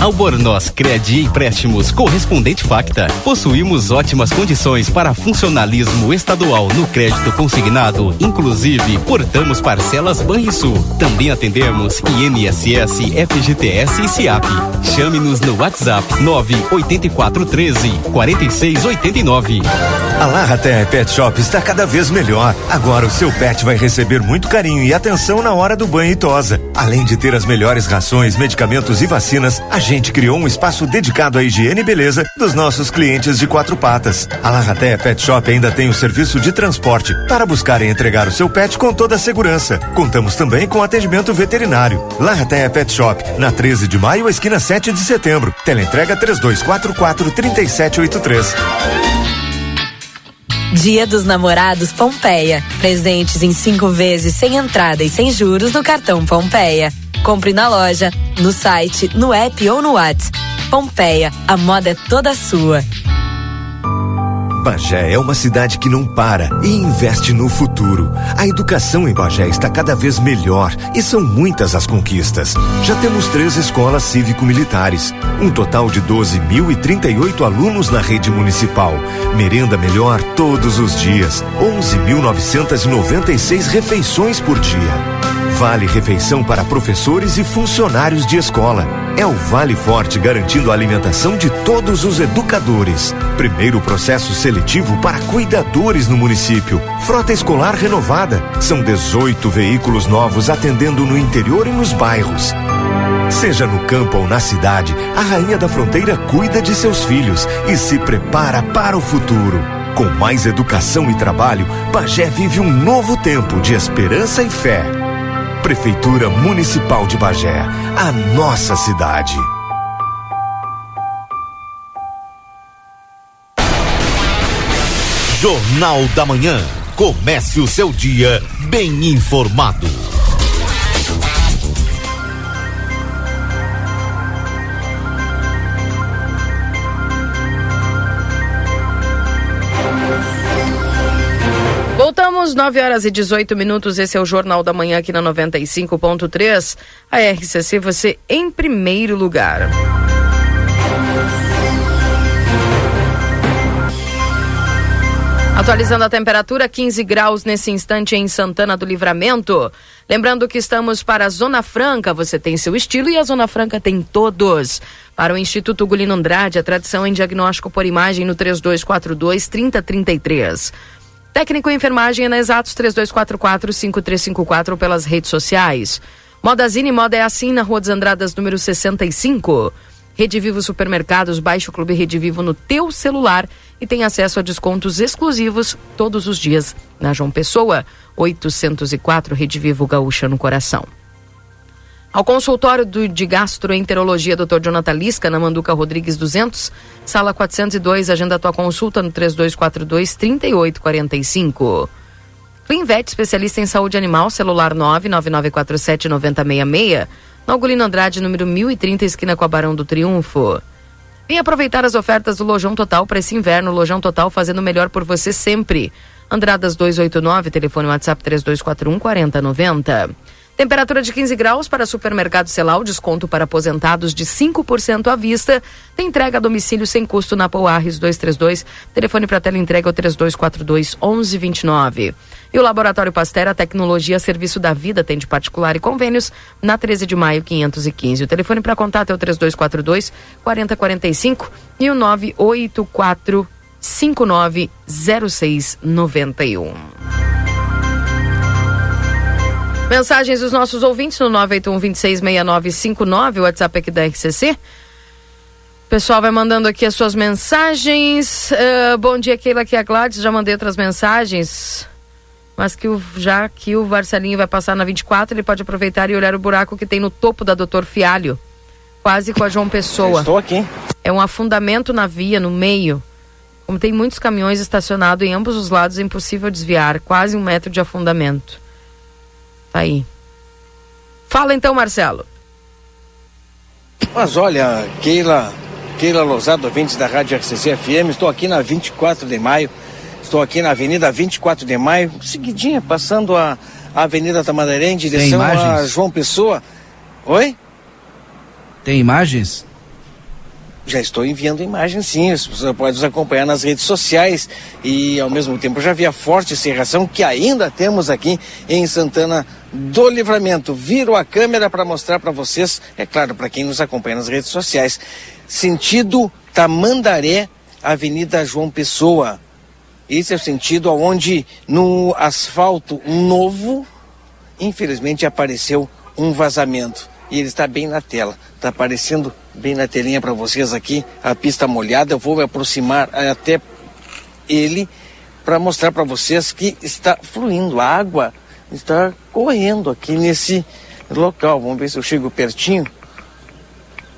Albornoz Crédito e Empréstimos Correspondente Facta. Possuímos ótimas condições para funcionalismo estadual no crédito consignado, inclusive portamos parcelas Banrisul. Também atendemos INSS, FGTS e SIAP. Chame-nos no WhatsApp 98413 4689. A Larraté Pet Shop está cada vez melhor. Agora o seu pet vai receber muito carinho e atenção na hora do banho e tosa. Além de ter as melhores rações, medicamentos e vacinas, a gente criou um espaço dedicado à higiene e beleza dos nossos clientes de quatro patas. A Larraté Pet Shop ainda tem o serviço de transporte para buscar e entregar o seu pet com toda a segurança. Contamos também com atendimento veterinário. Larraté Pet Shop, na 13 de maio, esquina 7 de setembro. Teleentrega 3244 3783. Dia dos Namorados Pompeia. Presentes em cinco vezes sem entrada e sem juros no cartão Pompeia. Compre na loja, no site, no app ou no WhatsApp. Pompeia, a moda é toda sua. Bagé é uma cidade que não para e investe no futuro. A educação em Bagé está cada vez melhor e são muitas as conquistas. Já temos três escolas cívico-militares, um total de 12.038 alunos na rede municipal, merenda melhor todos os dias, 11.996 refeições por dia. Vale refeição para professores e funcionários de escola. É o Vale Forte garantindo a alimentação de todos os educadores. Primeiro processo seletivo para cuidadores no município. Frota escolar renovada. São 18 veículos novos atendendo no interior e nos bairros. Seja no campo ou na cidade, a Rainha da Fronteira cuida de seus filhos e se prepara para o futuro. Com mais educação e trabalho, Bagé vive um novo tempo de esperança e fé. Prefeitura Municipal de Bagé, a nossa cidade. Jornal da Manhã. Comece o seu dia bem informado. 9 horas e 18 minutos. Esse é o Jornal da Manhã aqui na 95.3. A RCC, você em primeiro lugar. Atualizando a temperatura, 15 graus nesse instante em Santana do Livramento. Lembrando que estamos para a Zona Franca, você tem seu estilo e a Zona Franca tem todos. Para o Instituto Gulino Andrade, a tradição em diagnóstico por imagem no 3242 3033. Técnico em enfermagem é na Exatos 3244-5354 pelas redes sociais. Modazine Moda é assim na Rua dos Andradas, número 65. Rede Vivo Supermercados, baixe o Clube Rede Vivo no teu celular e tem acesso a descontos exclusivos todos os dias na João Pessoa, 804 Rede Vivo Gaúcha no Coração. Ao consultório do, de gastroenterologia Dr. Jonathan Lisca, na Manduca Rodrigues 200, sala 402, agenda tua consulta no 3242 3845. Clinvet, especialista em saúde animal, celular 999479066, na Algolino Andrade, número 1030, esquina com a Barão do Triunfo. Vem aproveitar as ofertas do Lojão Total para esse inverno. Lojão Total fazendo o melhor por você sempre. Andradas 289, telefone WhatsApp 3241 4090. Temperatura de 15 graus para supermercado Celal, desconto para aposentados de 5% à vista. Tem entrega a domicílio sem custo na Poarres 232. Telefone para tela entrega é o 3242 1129. E o Laboratório Pastera Tecnologia Serviço da Vida tem de particular e convênios na 13 de maio 515. O telefone para contato é o 3242 4045 e o 984 590691. Mensagens dos nossos ouvintes no 981-266959, o WhatsApp aqui da RCC. O pessoal vai mandando aqui as suas mensagens. Uh, bom dia, Keila, aqui é a Gladys. Já mandei outras mensagens. Mas que o, já que o Marcelinho vai passar na 24, ele pode aproveitar e olhar o buraco que tem no topo da Doutor Fialho. Quase com a João Pessoa. Estou aqui. É um afundamento na via, no meio. Como tem muitos caminhões estacionados em ambos os lados, é impossível desviar. Quase um metro de afundamento. Tá aí. Fala então, Marcelo. Mas olha, Keila, Keila Lousado, ouvintes da Rádio RCC FM, estou aqui na 24 de maio, estou aqui na Avenida 24 de maio, seguidinha, passando a, a Avenida Tamandaré em direção a João Pessoa. Oi? Tem imagens? Já estou enviando imagens, sim. Você pode nos acompanhar nas redes sociais e, ao mesmo tempo, já vi a forte serração que ainda temos aqui em Santana do Livramento. Viro a câmera para mostrar para vocês, é claro, para quem nos acompanha nas redes sociais. Sentido Tamandaré, Avenida João Pessoa. Esse é o sentido onde no asfalto novo, infelizmente, apareceu um vazamento. E ele está bem na tela. Está aparecendo bem na telinha para vocês aqui a pista molhada. Eu vou me aproximar até ele para mostrar para vocês que está fluindo. A água está correndo aqui nesse local. Vamos ver se eu chego pertinho.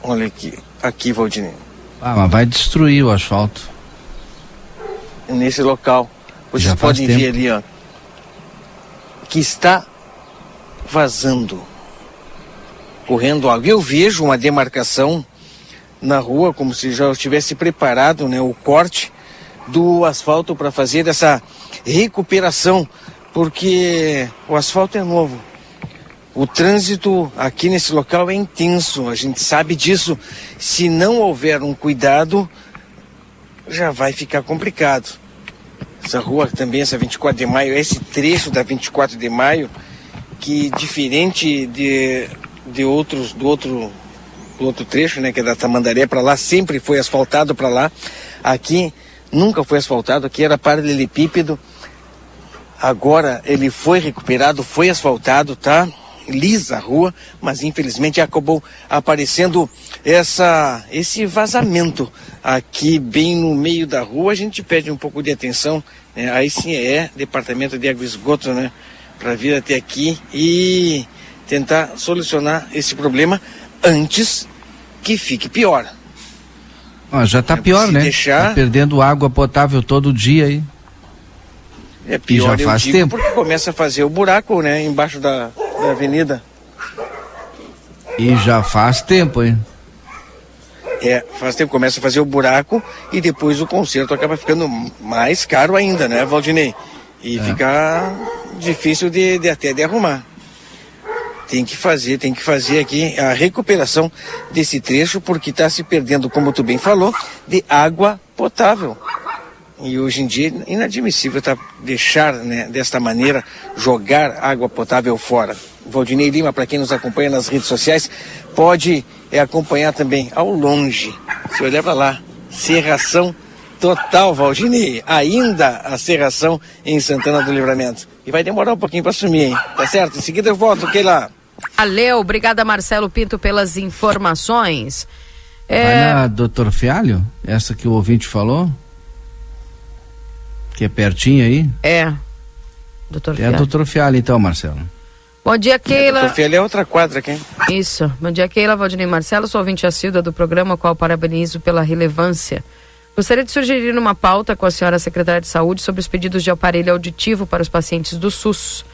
Olha aqui, aqui, Valdinei. Ah, mas vai destruir o asfalto. Nesse local. Vocês Já podem ver ali, ó. Que está vazando. Correndo água. Eu vejo uma demarcação na rua, como se já estivesse preparado né, o corte do asfalto para fazer essa recuperação, porque o asfalto é novo. O trânsito aqui nesse local é intenso, a gente sabe disso. Se não houver um cuidado, já vai ficar complicado. Essa rua também, essa 24 de maio, esse trecho da 24 de maio, que diferente de, de outros, do outro, do outro trecho, né, que é da Tamandaré para lá, sempre foi asfaltado para lá. Aqui nunca foi asfaltado, aqui era paralelepípedo. Agora ele foi recuperado, foi asfaltado, tá? Lisa a rua, mas infelizmente acabou aparecendo essa esse vazamento aqui bem no meio da rua. A gente pede um pouco de atenção, né? aí sim é Departamento de Água e Esgoto, né? Para vir até aqui e tentar solucionar esse problema antes que fique pior. Ó, já tá pior, se né? deixar- Tá perdendo água potável todo dia aí. É pior, já eu faz tempo. porque começa a fazer o buraco, né? Embaixo da, da avenida. E já faz tempo, hein? É, faz tempo começa a fazer o buraco e depois o conserto acaba ficando mais caro ainda, né, Valdinei? E É. fica difícil de, de até de arrumar. Tem que fazer, tem que fazer aqui a recuperação desse trecho, porque está se perdendo, como tu bem falou, de água potável. E hoje em dia é inadmissível tá, deixar né, desta maneira jogar água potável fora. Valdinei Lima, para quem nos acompanha nas redes sociais, pode é, acompanhar também ao longe. Se olhar para lá, serração total, Valdinei. Ainda a serração em Santana do Livramento. E vai demorar um pouquinho para sumir, hein? Tá certo? Em seguida eu volto, que lá. Valeu, obrigada Marcelo Pinto pelas informações. Vai É, na Doutor Fialho? Essa que o ouvinte falou? Que é pertinho aí? é. Doutor É a Fialho. Doutor Fialho então, Marcelo. Bom dia, Keila. Doutor Fiel é outra quadra aqui. Isso. Bom dia, Keila Valdinei Marcelo. Sou ouvinte assídua do programa, qual parabenizo pela relevância Gostaria de sugerir uma pauta com a senhora secretária de Saúde sobre os pedidos de aparelho auditivo para os pacientes do SUS.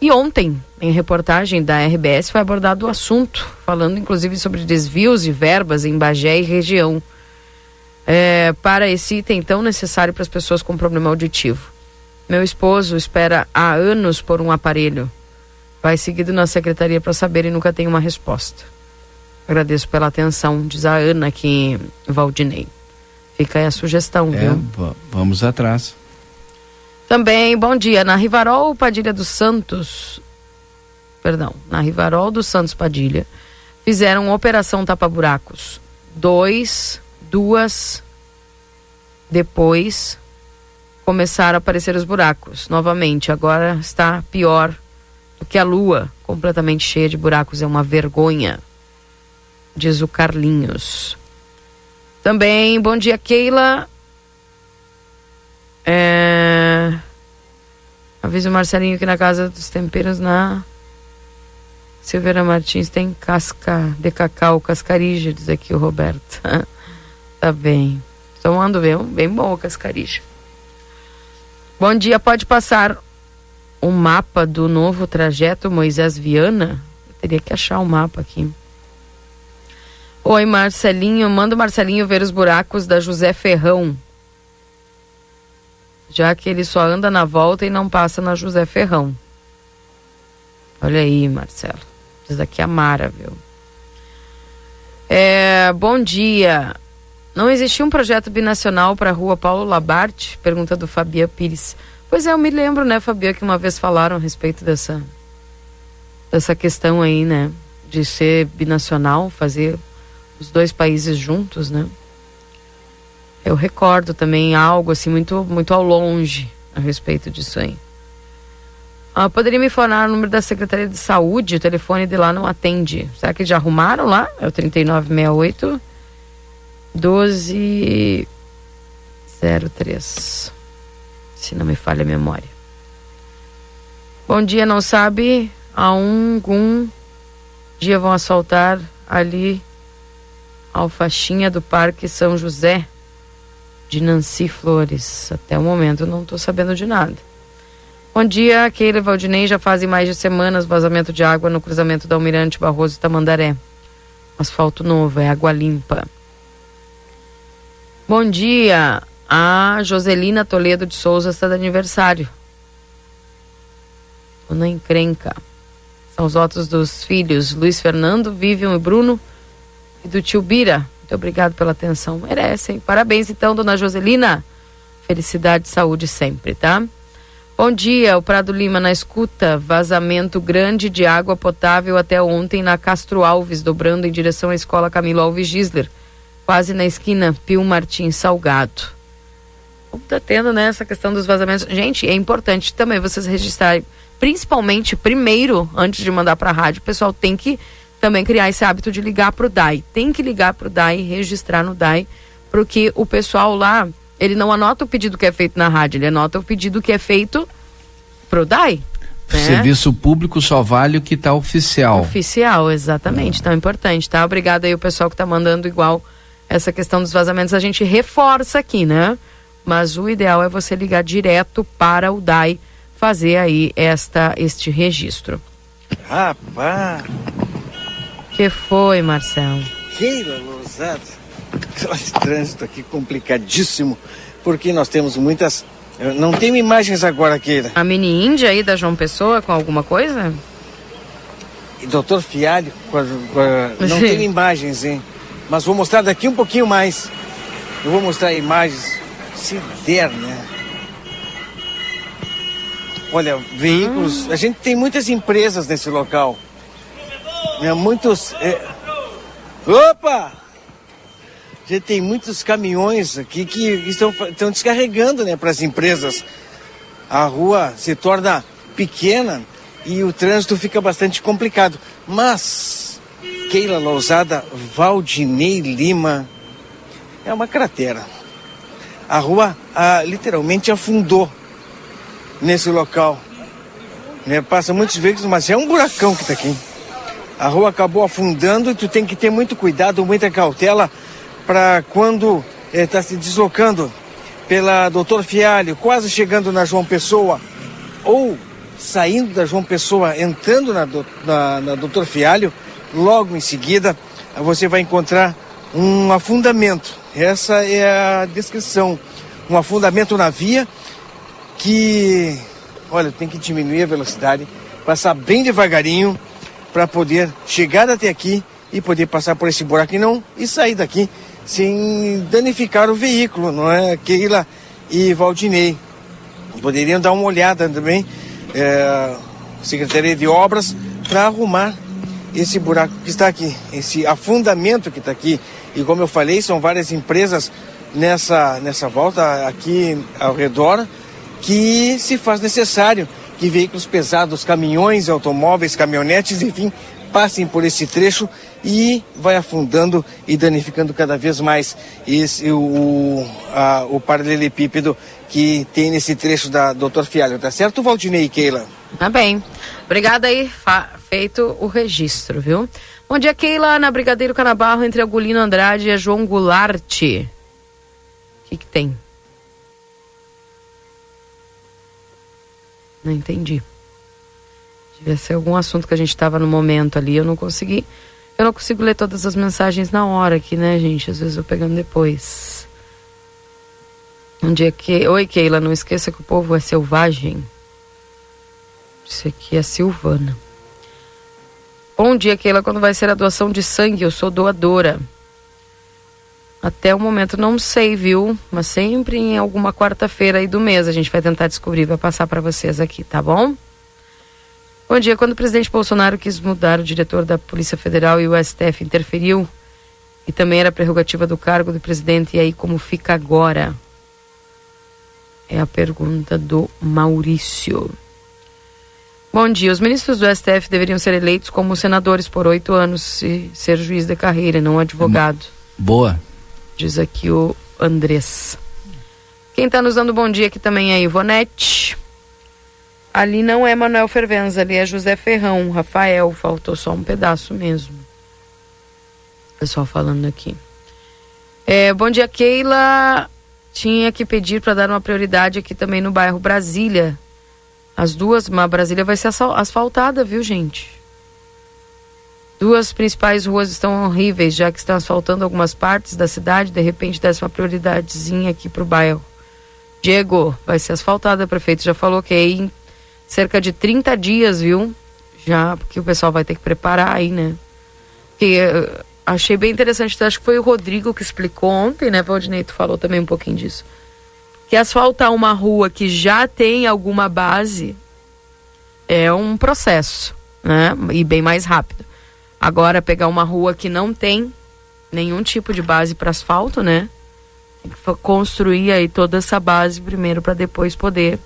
E ontem, em reportagem da RBS, foi abordado o assunto, falando inclusive sobre desvios de verbas em Bagé e região. É, para esse item tão necessário para as pessoas com problema auditivo. Meu esposo espera há anos por um aparelho. Vai seguido na secretaria para saber e nunca tem uma resposta. Agradeço pela atenção, diz a Ana aqui Valdinei. Fica aí a sugestão, É, viu? va- vamos atrás. Também, bom dia. Na Rivarol Padilha dos Santos, perdão, na Rivarol dos Santos Padilha, fizeram operação tapa-buracos. Dois, duas, depois começaram a aparecer os buracos novamente. Agora está pior do que a lua, completamente cheia de buracos. É uma vergonha, diz o Carlinhos. Também, bom dia, Keila. É... Avisa o Marcelinho que na casa dos temperos na Silveira Martins tem casca de cacau, cascarija, diz aqui o Roberto. tá bem. Tomando bem, bem boa cascarija. Bom dia, pode passar o mapa do novo trajeto Moisés Viana? Eu teria que achar o mapa aqui. Oi, Marcelinho. Manda o Marcelinho ver os buracos da José Ferrão. Já que ele só anda na volta e não passa na José Ferrão. Olha aí, Marcelo. Diz aqui a Mara, viu? É, bom dia. Não existia um projeto binacional para a rua Paulo Labarte? Pergunta do Fabian Pires. Pois é, eu me lembro, né, Fabian, que uma vez falaram a respeito dessa, dessa questão aí, né? De ser binacional, fazer os dois países juntos, né? Eu recordo também algo assim muito, muito ao longe a respeito disso aí. Ah, poderia me informar o número da Secretaria de Saúde? O telefone de lá não atende. Será que já arrumaram lá? É o 3968 1203. Se não me falha a memória. Bom dia, não sabe? A um, algum dia vão assaltar ali a alfaixinha do Parque São José de Nancy Flores. Até o momento não estou sabendo de nada. Bom dia, Keila e Valdinei. Já fazem mais de semanas vazamento de água no cruzamento da Almirante Barroso e Tamandaré. Asfalto novo, é água limpa. Bom dia. A Joselina Toledo de Souza está de aniversário. Dona Encrenca. São os votos dos filhos Luiz Fernando, Vivian e Bruno e do tio Bira. Muito obrigado pela atenção. Merecem. Parabéns então, dona Joselina. Felicidade e saúde sempre, tá? Bom dia, o Prado Lima na escuta. Vazamento grande de água potável até ontem na Castro Alves, dobrando em direção à escola Camilo Alves Gisler, quase na esquina Pio Martins Salgado. Tá tendo, né, essa questão dos vazamentos. Gente, é importante também vocês registrarem, principalmente primeiro, antes de mandar para a rádio, o pessoal tem que também criar esse hábito de ligar para o DAI. Tem que ligar para o DAI, registrar no DAI, porque o pessoal lá, ele não anota o pedido que é feito na rádio, ele anota o pedido que é feito pro DAI. Né? Serviço público só vale o que está oficial. Oficial, exatamente. Então é importante, tá? Obrigada aí o pessoal que tá mandando igual essa questão dos vazamentos. A gente reforça aqui, né? Mas o ideal é você ligar direto para o DAI fazer aí esta, este registro. Rapaz, que foi, Marcelo? Keila Lousada. Esse trânsito aqui complicadíssimo, porque nós temos muitas. Não tenho imagens agora, Keila. A mini Índia aí da João Pessoa com alguma coisa? E doutor Fialho, com a- com a- não tenho imagens, hein? Mas vou mostrar daqui um pouquinho mais. Eu vou mostrar imagens, se der, né? Olha, veículos. A gente tem muitas empresas nesse local. Né? Muitos. é, Opa! A gente tem muitos caminhões aqui que estão, estão descarregando né, para as empresas. A rua se torna pequena e o trânsito fica bastante complicado. Mas Keila Lousada, Valdinei Lima, é uma cratera. A rua ah, literalmente afundou nesse local. Né? Passa muitos veículos, mas é um buracão que está aqui. A rua acabou afundando e tu tem que ter muito cuidado, muita cautela para quando está se deslocando pela Doutor Fialho, quase chegando na João Pessoa, ou saindo da João Pessoa, entrando na, na, na Doutor Fialho, logo em seguida você vai encontrar um afundamento. Essa é a descrição. Um afundamento na via que, olha, tem que diminuir a velocidade, passar bem devagarinho para poder chegar até aqui e poder passar por esse buraco e não e sair daqui sem danificar o veículo, não é? Keila e Valdinei. Poderiam dar uma olhada também, é, Secretaria de Obras, para arrumar esse buraco que está aqui, esse afundamento que está aqui. E como eu falei, são várias empresas nessa, nessa volta aqui ao redor que se faz necessário que veículos pesados, caminhões, automóveis, caminhonetes, enfim, passem por esse trecho e vai afundando e danificando cada vez mais esse, o, a, o paralelepípedo que tem nesse trecho da Doutor Fialho, tá certo, Valdinei e Keila? Tá bem. Obrigada aí, feito o registro, viu? Bom dia, Keila, na Brigadeiro Canabarro, entre Agulino Andrade e João Goulart. O que que tem? Não entendi. Devia ser algum assunto que a gente estava no momento ali, eu não consegui. Eu não consigo ler todas as mensagens na hora aqui, né, gente? Às vezes eu pegando depois. Um dia que. Oi, Keila, não esqueça que o povo é selvagem. Isso aqui é Silvana. Bom dia, Keila. Quando vai ser a doação de sangue? Eu sou doadora. Até o momento não sei, viu? Mas sempre em alguma quarta-feira aí do mês a gente vai tentar descobrir, vai passar para vocês aqui, tá bom? Bom dia. Quando o presidente Bolsonaro quis mudar o diretor da Polícia Federal e o STF interferiu, e também era prerrogativa do cargo do presidente, e aí como fica agora? É a pergunta do Maurício. Bom dia. Os ministros do STF deveriam ser eleitos como senadores por oito anos e ser juiz de carreira, não advogado. Boa. Diz aqui o Andrés. Quem está nos dando bom dia aqui também é a Ivonete. Ali não é Manuel Fervenza, ali é José Ferrão. Rafael, faltou só um pedaço mesmo. Pessoal falando aqui. É, bom dia, Keila. Tinha que pedir para dar uma prioridade aqui também no bairro Brasília. As duas, mas Brasília vai ser asfaltada, viu, gente? Duas principais ruas estão horríveis, já que estão asfaltando algumas partes da cidade. De repente, desse uma prioridadezinha aqui pro bairro. Diego, vai ser asfaltada. O prefeito já falou que é em cerca de 30 dias, viu? Já, porque o pessoal vai ter que preparar aí, né? Que eh, achei bem interessante. Acho que foi o Rodrigo que explicou ontem, né, Valdinei? Tu falou também um pouquinho disso. Que asfaltar uma rua que já tem alguma base é um processo, né? E bem mais rápido. Agora, pegar uma rua que não tem nenhum tipo de base para asfalto, né? Construir aí toda essa base primeiro para depois poder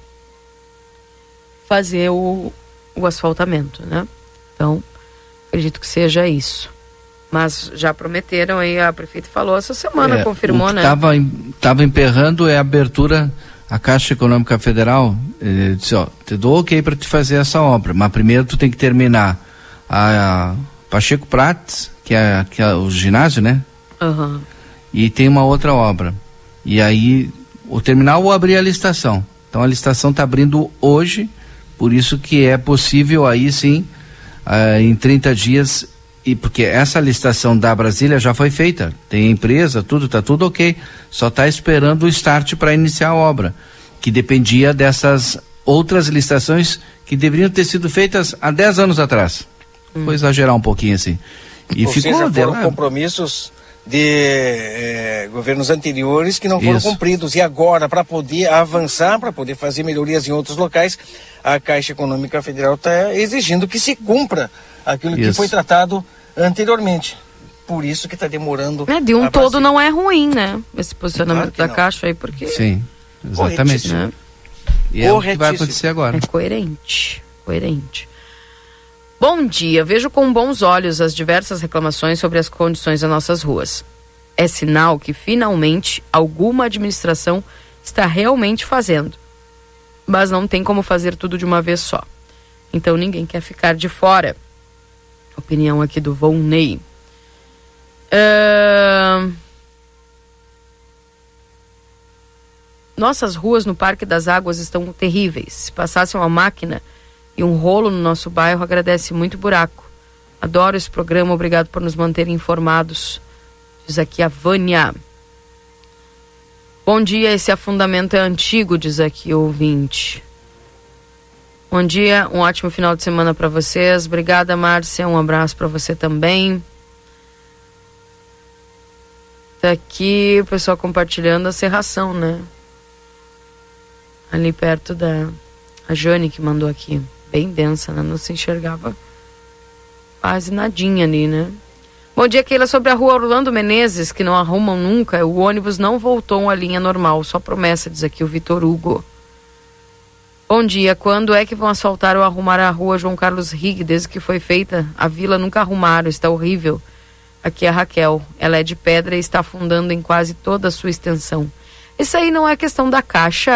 fazer o, o asfaltamento, né? Então, acredito que seja isso. Mas já prometeram aí, a prefeita falou essa semana, É, confirmou, o que né? Tava, em- tava emperrando é a abertura, a Caixa Econômica Federal eh, disse, ó, te dou ok para te fazer essa obra, mas primeiro tu tem que terminar a, a Pacheco Prates, que é, que é o ginásio, né? Aham. E tem uma outra obra. E aí, o terminal ou abrir a licitação. Então a licitação está abrindo hoje, por isso que é possível aí sim, ah, em 30 dias, e porque essa licitação da Brasília já foi feita, tem empresa, tudo, está tudo ok. Só está esperando o start para iniciar a obra, que dependia dessas outras licitações que deveriam ter sido feitas há 10 anos atrás. Vou exagerar um pouquinho assim. E Ou ficou seja, foram dela- compromissos de eh, governos anteriores que não foram Isso. cumpridos. E agora, para poder avançar, para poder fazer melhorias em outros locais, a Caixa Econômica Federal está exigindo que se cumpra aquilo que Isso. foi tratado anteriormente. Por isso que está demorando. É, de um todo não é ruim, né? Esse posicionamento Claro que da não. Caixa aí, porque. Sim, exatamente. Né? E é o que vai acontecer agora. É coerente, coerente. Bom dia, vejo com bons olhos as diversas reclamações sobre as condições das nossas ruas. É sinal que finalmente alguma administração está realmente fazendo. Mas não tem como fazer tudo de uma vez só. Então ninguém quer ficar de fora. Opinião aqui do Volney. Ahn, nossas ruas no Parque das Águas estão terríveis. Se passasse uma máquina e um rolo no nosso bairro, agradece muito buraco. Adoro esse programa, obrigado por nos manter informados. Diz aqui a Vânia. Bom dia, esse afundamento é antigo, diz aqui o ouvinte. Bom dia, um ótimo final de semana para vocês. Obrigada, Márcia. Um abraço para você também. Tá aqui o pessoal compartilhando a serração, né? Ali perto da. A Jane que mandou aqui. Bem densa, né? Não se enxergava quase nadinha ali, né? Bom dia, Keila. Sobre a rua Orlando Menezes, que não arrumam nunca, o ônibus não voltou à linha normal. Só promessa, diz aqui o Vitor Hugo. Bom dia. Quando é que vão asfaltar ou arrumar a rua João Carlos Rig? Desde que foi feita, a vila nunca arrumaram. Está horrível. Aqui é a Raquel. Ela é de pedra e está afundando em quase toda a sua extensão. Isso aí não é questão da caixa,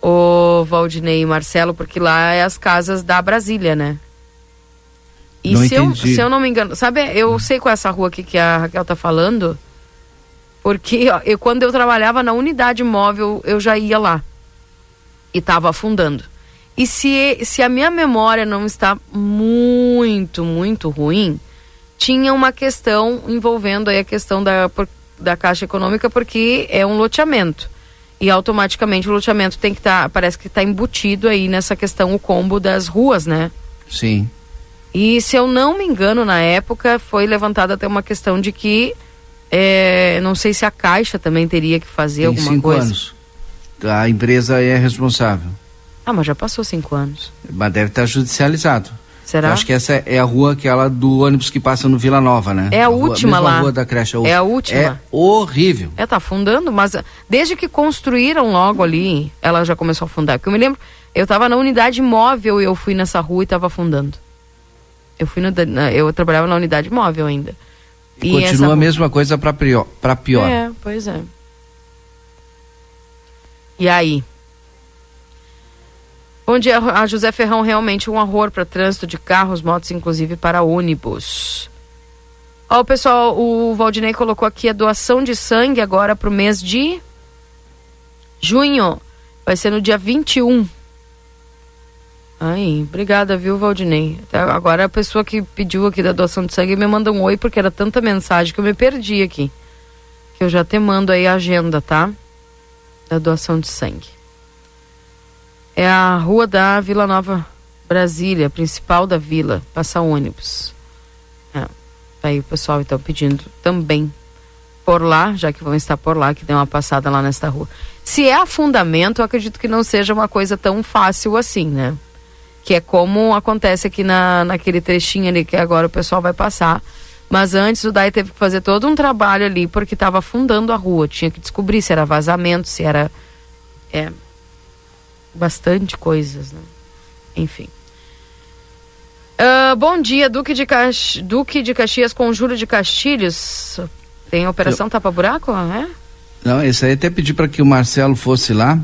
o Valdinei e Marcelo, porque lá é as casas da Brasília, né? E Não se eu, entendi. se eu não me engano, sabe, eu sei qual é essa rua aqui que a Raquel tá falando, porque ó, eu, quando eu trabalhava na unidade móvel, eu já ia lá e tava afundando. E se, se a minha memória não está muito, muito ruim, tinha uma questão envolvendo aí a questão da, da Caixa Econômica, porque é um loteamento. E automaticamente o loteamento tem que estar, parece que está embutido aí nessa questão, o combo das ruas, né? Sim. E se eu não me engano, na época foi levantada até uma questão de que é, não sei se a Caixa também teria que fazer Tem alguma cinco coisa. anos. A empresa é responsável. Ah, mas já passou cinco anos. Mas deve estar judicializado. Será? Eu acho que essa é a rua aquela do ônibus que passa no Vila Nova, né? É a rua- última mesma lá. rua da creche. É a última. É horrível. É, tá afundando, mas ah, desde que construíram logo ali, ela já começou a afundar. Porque eu me lembro, eu tava na unidade móvel e eu fui nessa rua e tava afundando. Eu fui no, eu trabalhava na unidade móvel ainda. E continua a mesma coisa para pior, pra pior. É, pois é. E aí? Bom dia, a José Ferrão realmente um horror para trânsito de carros, motos, inclusive para ônibus. Ó, o pessoal, o Valdinei colocou aqui a doação de sangue agora para o mês de junho. Vai ser no dia 21. Aí, obrigada, viu, Valdinei? Agora a pessoa que pediu aqui da doação de sangue me manda um oi, porque era tanta mensagem que eu me perdi aqui. Que eu já te mando aí a agenda, tá? Da doação de sangue. É a rua da Vila Nova Brasília, principal da vila, passa ônibus. É. Tá Aí o pessoal então pedindo também por lá, já que vão estar por lá, que dê uma passada lá nesta rua. Se é afundamento, eu acredito que não seja uma coisa tão fácil assim, né? Que é como acontece aqui na, naquele trechinho ali que agora o pessoal vai passar. Mas antes o DAI teve que fazer todo um trabalho ali porque estava afundando a rua. Tinha que descobrir se era vazamento, se era. É. Bastante coisas, né? Enfim. Ah, bom dia, Duque de, Cax... Duque de Caxias com Júlio de Castilhos. Tem operação Tapa Buraco? É? Não, esse aí até pedi para que o Marcelo fosse lá.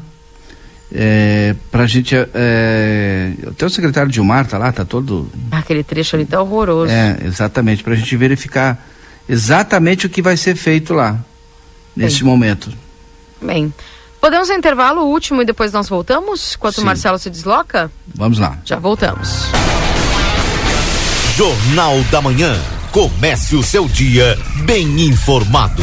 É, pra gente. É, até o secretário Dilmar tá lá, tá todo. Ah, Aquele trecho ali tá horroroso. É, exatamente, pra gente verificar exatamente o que vai ser feito lá, nesse Bem. momento. Bem. Podemos um intervalo último e depois nós voltamos? Enquanto o Sim. Marcelo se desloca? Vamos lá. Já voltamos. Jornal da Manhã. Comece o seu dia bem informado.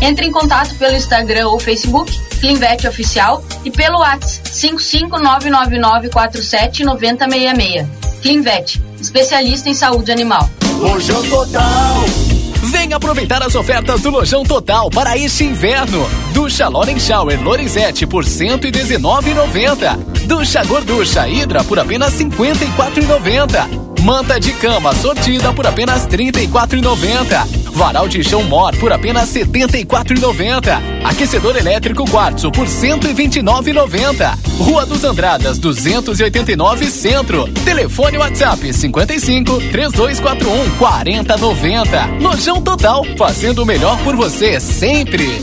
Entre em contato pelo Instagram ou Facebook, Clinvet Oficial, e pelo WhatsApp 55999479066. Clinvet, especialista em saúde animal. Lojão Total. Venha aproveitar as ofertas do Lojão Total para este inverno. Ducha Loren Shower Lorenzetti por R$ 119,90. Ducha Gorducha Hidra por apenas R$ 54,90. Manta de cama sortida por apenas R$ 34,90. Varal de chão Mor por apenas R$ 74,90. Aquecedor elétrico Quartzo por R$ 129,90. Rua dos Andradas 289 Centro. Telefone WhatsApp 55 3241 4090. Lojão Total, fazendo o melhor por você sempre.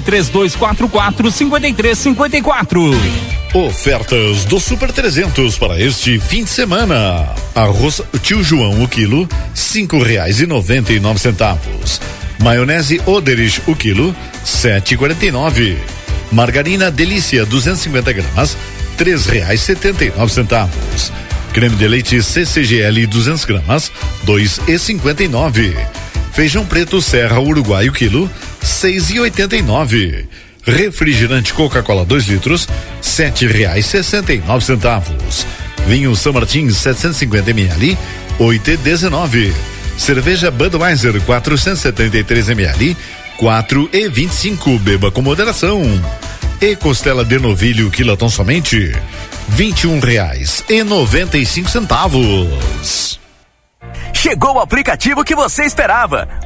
3244 5354. Ofertas do Super 300 para este fim de semana. Arroz Tio João o quilo, cinco reais e noventa e nove centavos. Maionese Oderich o quilo, sete e quarenta e nove. Margarina Delícia 250 gramas, três reais setenta e nove centavos. Creme de leite CCGL 200 gramas, dois e cinquenta e nove. Feijão preto Serra Uruguai o quilo, seis e oitenta e nove. Refrigerante Coca-Cola 2 litros, sete reais sessenta e nove centavos. Vinho São Martins 750 ml, oito e dezenove. Cerveja Budweiser 473 ml, quatro e vinte e cinco. Beba com moderação. E costela de novilho quilotão somente, vinte e um reais e noventa e cinco centavos. Chegou o aplicativo que você esperava.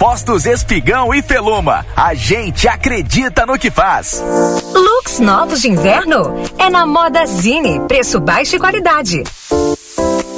Postos Espigão e Feluma. A gente acredita no que faz. Looks novos de inverno? É na Moda Zine. Preço baixo e qualidade.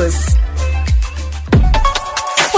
News.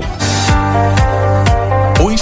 O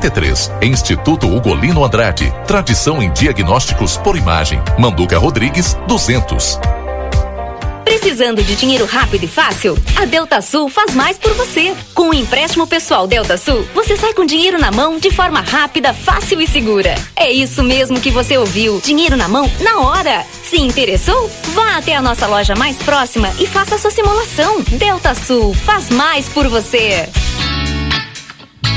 3033. Instituto Ugolino Andrade. Tradição em diagnósticos por imagem. Manduca Rodrigues 200. Precisando de dinheiro rápido e fácil? A Delta Sul faz mais por você. Com o empréstimo pessoal Delta Sul, você sai com dinheiro na mão de forma rápida, fácil e segura. É isso mesmo que você ouviu. Dinheiro na mão na hora. Se interessou? Vá até a nossa loja mais próxima e faça sua simulação. Delta Sul faz mais por você.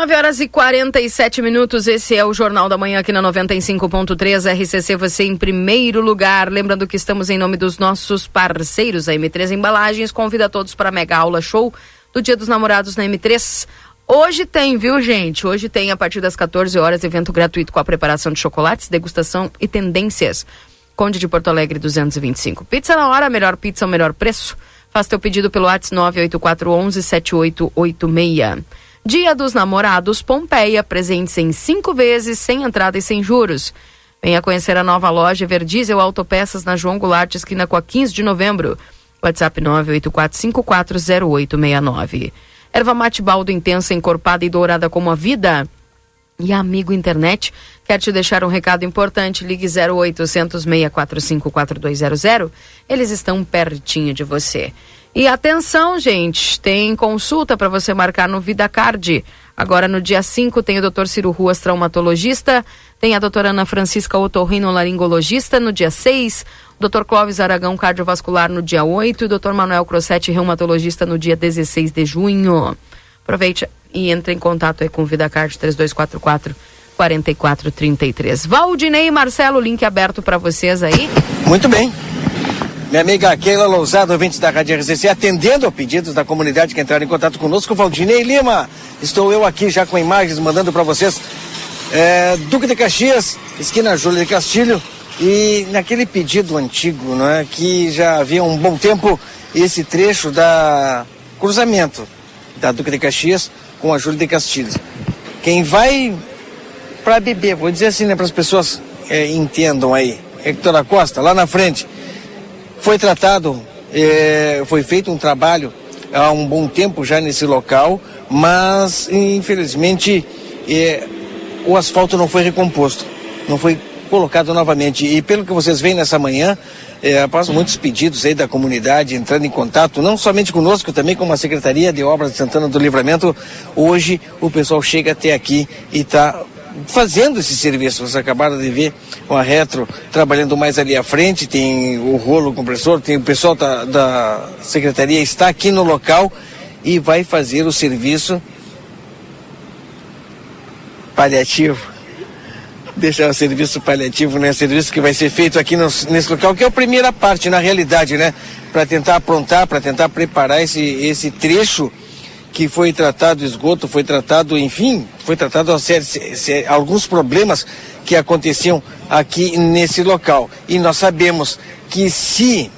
9 horas e 47 minutos. Esse é o Jornal da Manhã aqui na 95.3 RCC, você em primeiro lugar. Lembrando que estamos em nome dos nossos parceiros, a M3 Embalagens. Convida todos para a mega aula show do Dia dos Namorados na M3. Hoje tem, viu, gente? Hoje tem, a partir das 14 horas, evento gratuito com a preparação de chocolates, degustação e tendências. Conde de Porto Alegre 225. Pizza na hora, melhor pizza, o melhor preço. Faça teu pedido pelo WhatsApp 98411 7886. Dia dos Namorados Pompeia, presentes em cinco vezes, sem entrada e sem juros. Venha conhecer a nova loja Verdiesel Autopeças na João Goulart, esquina com a 15 de novembro. WhatsApp 984540869. Erva mate baldo intensa, encorpada e dourada como a vida. E Amigo Internet quer te deixar um recado importante. Ligue 0800 645 4200. Eles estão pertinho de você. E atenção, gente, tem consulta para você marcar no VidaCard. Agora no dia 5 tem o Dr. Ciro Ruas, traumatologista, tem a doutora Ana Francisca Otorrino, laringologista, no dia 6, o Dr. Clóvis Aragão, cardiovascular, no dia 8 e o Dr. Manuel Crossetti, reumatologista, no dia 16 de junho. Aproveite e entre em contato aí com o VidaCard 3244 4433. Valdinei e Marcelo, link aberto para vocês aí. Muito bem. Minha amiga Keila Lousado, ouvinte da Rádio RCC, atendendo a pedidos da comunidade que entraram em contato conosco, Valdinei Lima. Estou eu aqui já com imagens mandando para vocês. É, Duque de Caxias, esquina Júlia de Castilho, e naquele pedido antigo, não é, que já havia um bom tempo esse trecho da cruzamento da Duque de Caxias com a Júlia de Castilho. Quem vai para beber, vou dizer assim, né, para as pessoas é, entendam aí, Hector Costa, lá na frente, foi tratado, é, foi feito um trabalho há um bom tempo já nesse local, mas infelizmente é, o asfalto não foi recomposto, não foi colocado novamente. E pelo que vocês veem nessa manhã, é, após muitos pedidos aí da comunidade entrando em contato, não somente conosco, também com a Secretaria de Obras de Santana do Livramento, hoje o pessoal chega até aqui e está fazendo esse serviço. Vocês acabaram de ver com a Retro trabalhando mais ali à frente, tem o rolo compressor, tem o pessoal da, da secretaria está aqui no local e vai fazer o serviço paliativo. Deixar o serviço paliativo, né? Serviço que vai ser feito aqui no, nesse local, que é a primeira parte, na realidade, né? Para tentar aprontar, para tentar preparar esse, esse trecho que foi tratado esgoto, foi tratado, enfim, foi tratado série, alguns problemas que aconteciam aqui nesse local. E nós sabemos que se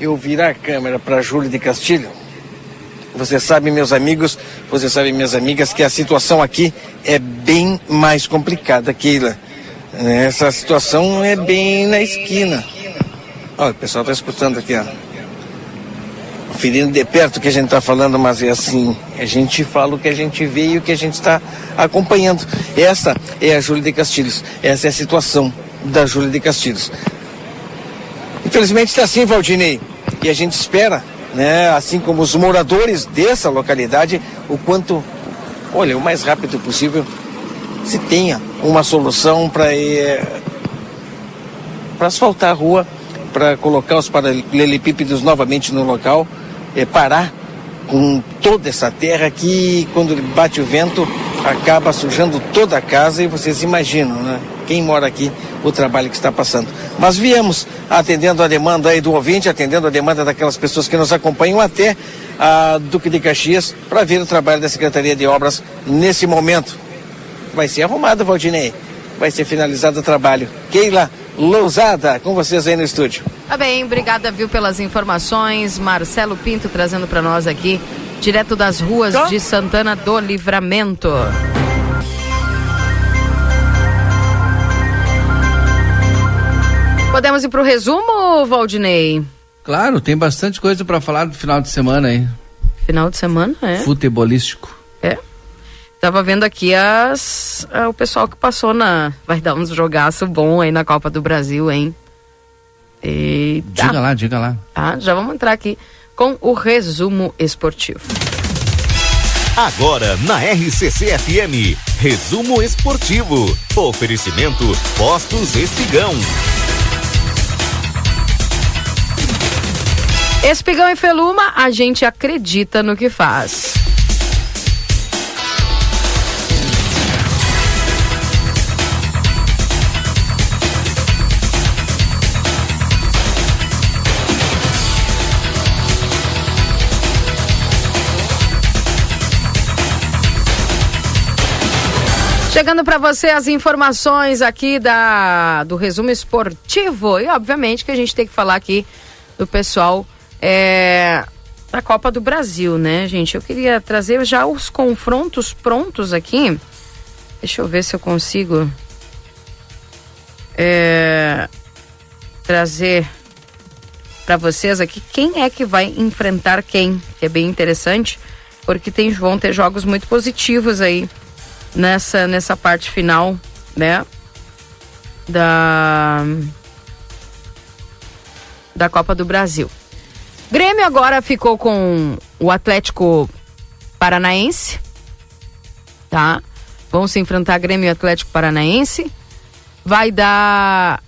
eu virar a câmera para Júlio de Castilho, você sabe, meus amigos, você sabe, minhas amigas, que a situação aqui é bem mais complicada, Keila. Essa situação é bem na esquina. Olha, o pessoal está escutando aqui, ó conferindo de perto o que a gente está falando, mas é assim, a gente fala o que a gente vê e o que a gente está acompanhando. Essa é a Júlia de Castilhos, essa é a situação da Júlia de Castilhos. Infelizmente está assim, Valdinei, e a gente espera, né, assim como os moradores dessa localidade, o quanto, olha, o mais rápido possível, se tenha uma solução para é, para asfaltar a rua, para colocar os paralelepípedos novamente no local é, parar com toda essa terra que, quando bate o vento, acaba sujando toda a casa e vocês imaginam, né? Quem mora aqui, o trabalho que está passando. Mas viemos atendendo a demanda aí do ouvinte, atendendo a demanda daquelas pessoas que nos acompanham até a Duque de Caxias para ver o trabalho da Secretaria de Obras nesse momento. Vai ser arrumado, Valdinei. Vai ser finalizado o trabalho. Keila Lousada, com vocês aí no estúdio. Tá bem, obrigada, viu, pelas informações. Marcelo Pinto trazendo para nós aqui, direto das ruas tá. de Santana do Livramento. Podemos ir para o resumo, Valdinei? Claro, tem bastante coisa para falar do final de semana aí. Final de semana, é? Futebolístico. Tava vendo aqui as, o pessoal que passou na. Vai dar uns jogaço bom aí na Copa do Brasil, hein? Eita. Diga lá, diga lá. Ah, já vamos entrar aqui com o resumo esportivo. Agora na RCC FM, resumo esportivo. Oferecimento Postos Espigão. Espigão e Feluma, a gente acredita no que faz. Chegando para você as informações aqui da, do resumo esportivo. E obviamente que a gente tem que falar aqui do pessoal é, da Copa do Brasil, né, gente? Eu queria trazer já os confrontos prontos aqui. Deixa eu ver se eu consigo é, trazer para vocês aqui quem é que vai enfrentar quem, que é bem interessante, porque tem, vão ter jogos muito positivos aí nessa, nessa parte final, né? Da, da Copa do Brasil. Grêmio agora ficou com o Atlético Paranaense, tá? Vão se enfrentar Grêmio e Atlético Paranaense. Vai dar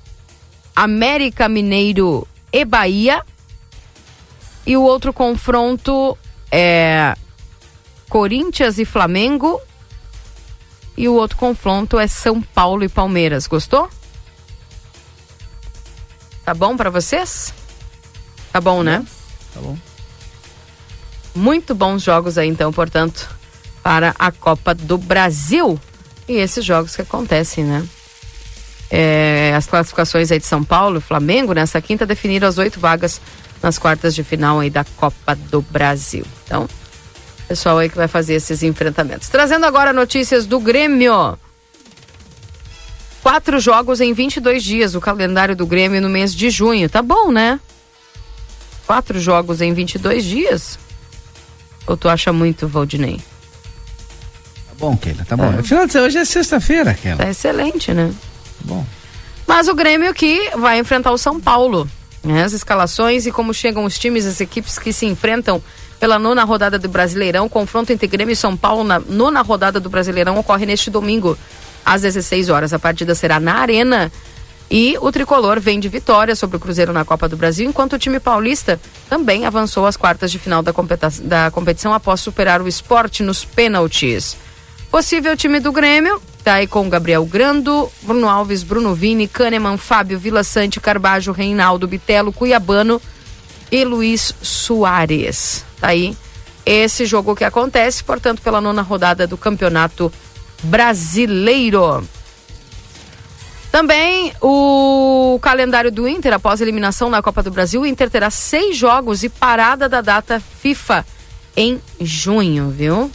América Mineiro e Bahia. E o outro confronto é Corinthians e Flamengo e o outro confronto é São Paulo e Palmeiras. Gostou? Tá bom para vocês? Tá bom, né? Tá bom. Muito bons jogos aí, então, portanto, para a Copa do Brasil. E esses jogos que acontecem, né? É, as classificações aí de São Paulo e Flamengo nessa quinta definiram as oito vagas nas quartas de final aí da Copa do Brasil. Então, pessoal aí que vai fazer esses enfrentamentos. Trazendo agora notícias do Grêmio. Quatro jogos em 22 dias, o calendário do Grêmio no mês de junho. Tá bom, né? Quatro jogos em 22 dias? Ou tu acha muito, Valdinei? Tá bom, Keila, tá bom. É. Final de hoje é sexta-feira, Keila. Tá excelente, né? Tá bom. Mas o Grêmio que vai enfrentar o São Paulo. Né? As escalações e como chegam os times, as equipes que se enfrentam pela nona rodada do Brasileirão. Confronto entre Grêmio e São Paulo na nona rodada do Brasileirão ocorre neste domingo, às 16 horas. A partida será na Arena e o tricolor vem de vitória sobre o Cruzeiro na Copa do Brasil, enquanto o time paulista também avançou às quartas de final da, competi da competição após superar o esporte nos pênaltis. Possível time do Grêmio, tá aí com Gabriel Grando, Bruno Alves, Bruno Vini, Kahneman, Fábio, Vila Sante, Carbajo, Reinaldo, Bitelo, Cuiabano e Luiz Soares. Tá aí esse jogo que acontece, portanto, pela nona rodada do Campeonato Brasileiro. Também o calendário do Inter, após a eliminação na Copa do Brasil, o Inter terá seis jogos e parada da data FIFA em junho, viu?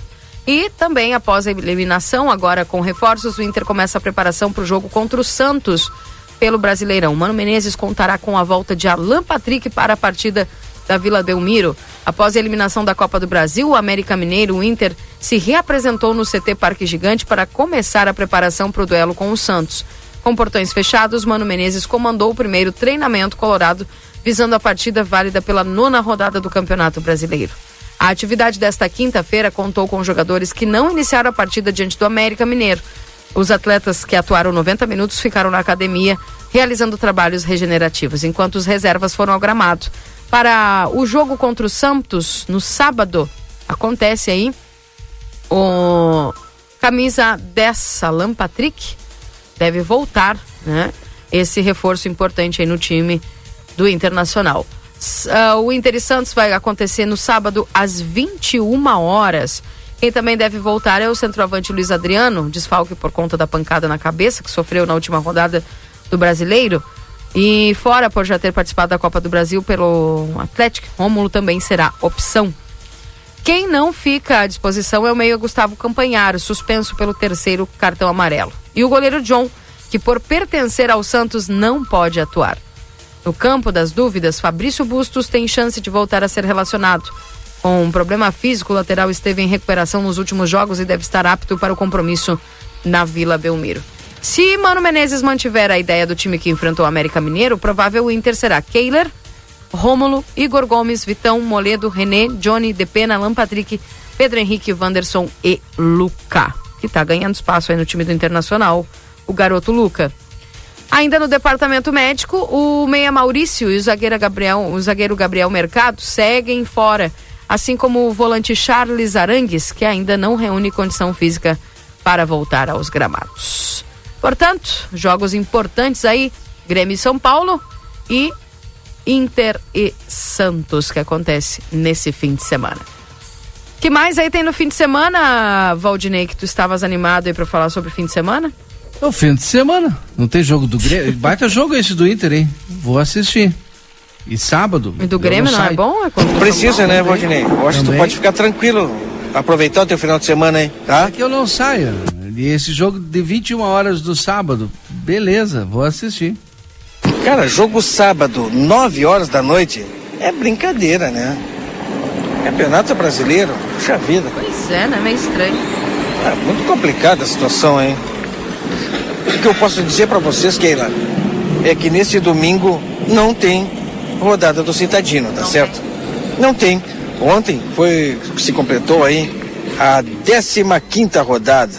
E também após a eliminação, agora com reforços, o Inter começa a preparação para o jogo contra o Santos pelo Brasileirão. Mano Menezes contará com a volta de Alan Patrick para a partida da Vila Belmiro. Após a eliminação da Copa do Brasil, o América Mineiro, o Inter, se reapresentou no CT Parque Gigante para começar a preparação para o duelo com o Santos. Com portões fechados, Mano Menezes comandou o primeiro treinamento colorado, visando a partida válida pela nona rodada do Campeonato Brasileiro. A atividade desta quinta-feira contou com jogadores que não iniciaram a partida diante do América Mineiro. Os atletas que atuaram 90 minutos ficaram na academia, realizando trabalhos regenerativos, enquanto os reservas foram ao gramado. Para o jogo contra o Santos, no sábado, acontece aí o camisa 10, Alan Patrick, deve voltar, né? Esse reforço importante aí no time do Internacional. Uh, o Inter e Santos vai acontecer no sábado às 21 horas. Quem também deve voltar é o centroavante Luiz Adriano, desfalque por conta da pancada na cabeça que sofreu na última rodada do Brasileiro. E fora por já ter participado da Copa do Brasil pelo Atlético, Rômulo também será opção. Quem não fica à disposição é o meio Gustavo Campanharo, suspenso pelo terceiro cartão amarelo. E o goleiro John, que por pertencer ao Santos não pode atuar. No campo das dúvidas, Fabrício Bustos tem chance de voltar a ser relacionado. Com um problema físico, o lateral esteve em recuperação nos últimos jogos e deve estar apto para o compromisso na Vila Belmiro. Se Mano Menezes mantiver a ideia do time que enfrentou o América Mineiro, o provável Inter será Keiler, Rômulo, Igor Gomes, Vitão, Moledo, René, Johnny, Depena, Alan Patrick, Pedro Henrique, Wanderson e Luca, que está ganhando espaço aí no time do Internacional, o garoto Luca. Ainda no departamento médico, o meia Maurício e o zagueiro Gabriel, o zagueiro Gabriel Mercado seguem fora, assim como o volante Charles Arangues, que ainda não reúne condição física para voltar aos gramados. Portanto, jogos importantes aí, Grêmio e São Paulo e Inter e Santos, que acontece nesse fim de semana. que mais aí tem no fim de semana, Valdinei, que tu estavas animado aí para falar sobre o fim de semana? É o fim de semana. Não tem jogo do Grêmio. Baita jogo esse do Inter, hein? Vou assistir. E sábado. E do Grêmio não, não é bom? É Precisa, né, Valdinei? Eu acho que tu pode ficar tranquilo. Aproveitar o teu final de semana aí, tá? É que eu não saio. E esse jogo de 21 horas do sábado, beleza, vou assistir. Cara, jogo sábado, 9 horas da noite, é brincadeira, né? Campeonato brasileiro, puxa vida. Pois é, né? Meio estranho. É muito complicada a situação, hein? O que eu posso dizer para vocês, Keila, é que nesse domingo não tem rodada do Citadino, tá não certo? Tem. Não tem. Ontem foi se completou aí a 15 quinta rodada.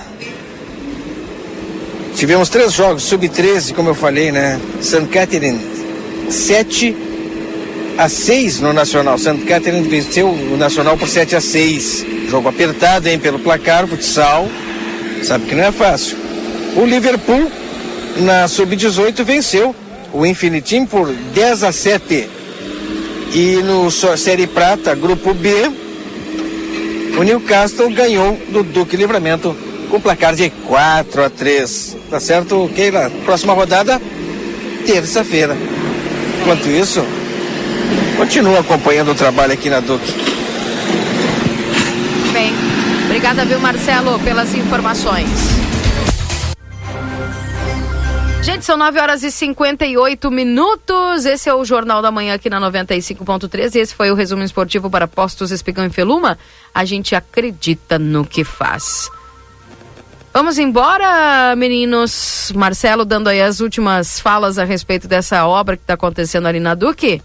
Tivemos três jogos, sub-13, como eu falei, né? St. Catherine 7 a 6 no Nacional. St. Catherine venceu o Nacional por 7 a 6. Jogo apertado, hein, pelo placar, futsal. Sabe que não é fácil. O Liverpool, na Sub-18, venceu o Infinitim por 10 a 7. E no Série Prata, Grupo B, o Newcastle ganhou do Duque Livramento com placar de 4 a 3. Tá certo, Keila? Próxima rodada, terça-feira. Enquanto isso, continua acompanhando o trabalho aqui na Duque. Bem, obrigada, viu, Marcelo, pelas informações. Gente, são 9 horas e 58 minutos. Esse é o Jornal da Manhã aqui na 95.3. E esse foi o resumo esportivo para Postos Espigão e Feluma. A gente acredita no que faz. Vamos embora, meninos. Marcelo dando aí as últimas falas a respeito dessa obra que está acontecendo ali na Duque.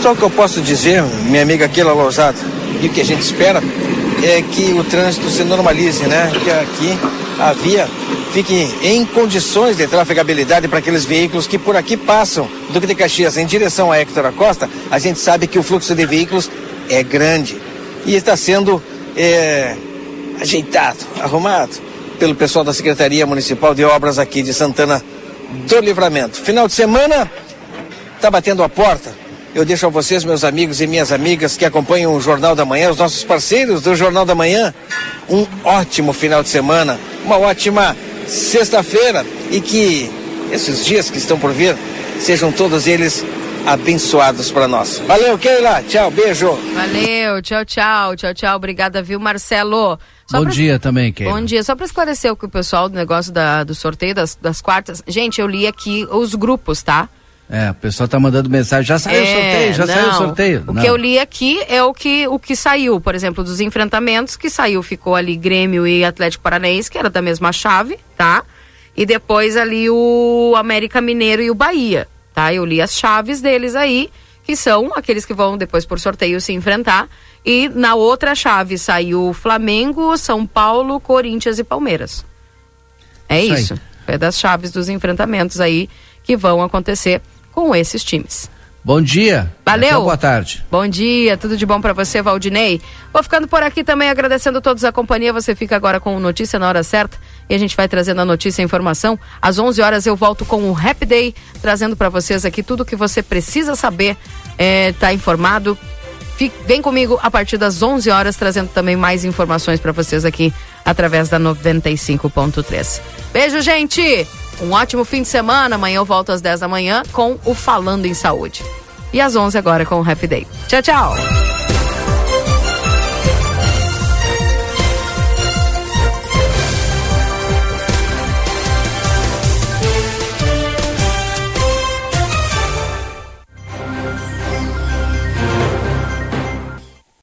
Só o que eu posso dizer, minha amiga Keila Lousada, e o que a gente espera é que o trânsito se normalize, né? Que aqui havia fique em condições de trafegabilidade para aqueles veículos que por aqui passam do de Caxias em direção a Héctor Acosta, a gente sabe que o fluxo de veículos é grande e está sendo é, ajeitado, arrumado pelo pessoal da Secretaria Municipal de Obras aqui de Santana do Livramento. Final de semana está batendo a porta. Eu deixo a vocês, meus amigos e minhas amigas que acompanham o Jornal da Manhã, os nossos parceiros do Jornal da Manhã, um ótimo final de semana, uma ótima sexta-feira e que esses dias que estão por vir sejam todos eles abençoados para nós. Valeu, Keila. Tchau, beijo. Valeu, tchau, tchau, tchau, tchau. Obrigada, viu, Marcelo? Só Bom pra... dia também, Keila. Bom dia. Só para esclarecer o que o pessoal do negócio da, do sorteio das, das quartas. Gente, eu li aqui os grupos, tá? É, o pessoal tá mandando mensagem, já saiu é, o sorteio, já não, saiu o sorteio. O não. que eu li aqui é o que, o que saiu, por exemplo, dos enfrentamentos, que saiu, ficou ali Grêmio e Atlético Paranaense, que era da mesma chave, tá? E depois ali o América Mineiro e o Bahia, tá? Eu li as chaves deles aí, que são aqueles que vão depois por sorteio se enfrentar. E na outra chave saiu Flamengo, São Paulo, Corinthians e Palmeiras. É isso. isso. É das chaves dos enfrentamentos aí que vão acontecer com esses times. Bom dia. Valeu. Até boa tarde. Bom dia, tudo de bom para você, Valdinei. Vou ficando por aqui também agradecendo a todos a companhia. Você fica agora com notícia na hora certa e a gente vai trazendo a notícia e a informação. Às 11 horas eu volto com o Happy Day, trazendo para vocês aqui tudo o que você precisa saber, é, tá informado. Fique, vem comigo a partir das 11 horas, trazendo também mais informações para vocês aqui através da 95.3. Beijo, gente! Um ótimo fim de semana. Amanhã eu volto às 10 da manhã com o Falando em Saúde. E às 11 agora com o Happy Day. Tchau, tchau!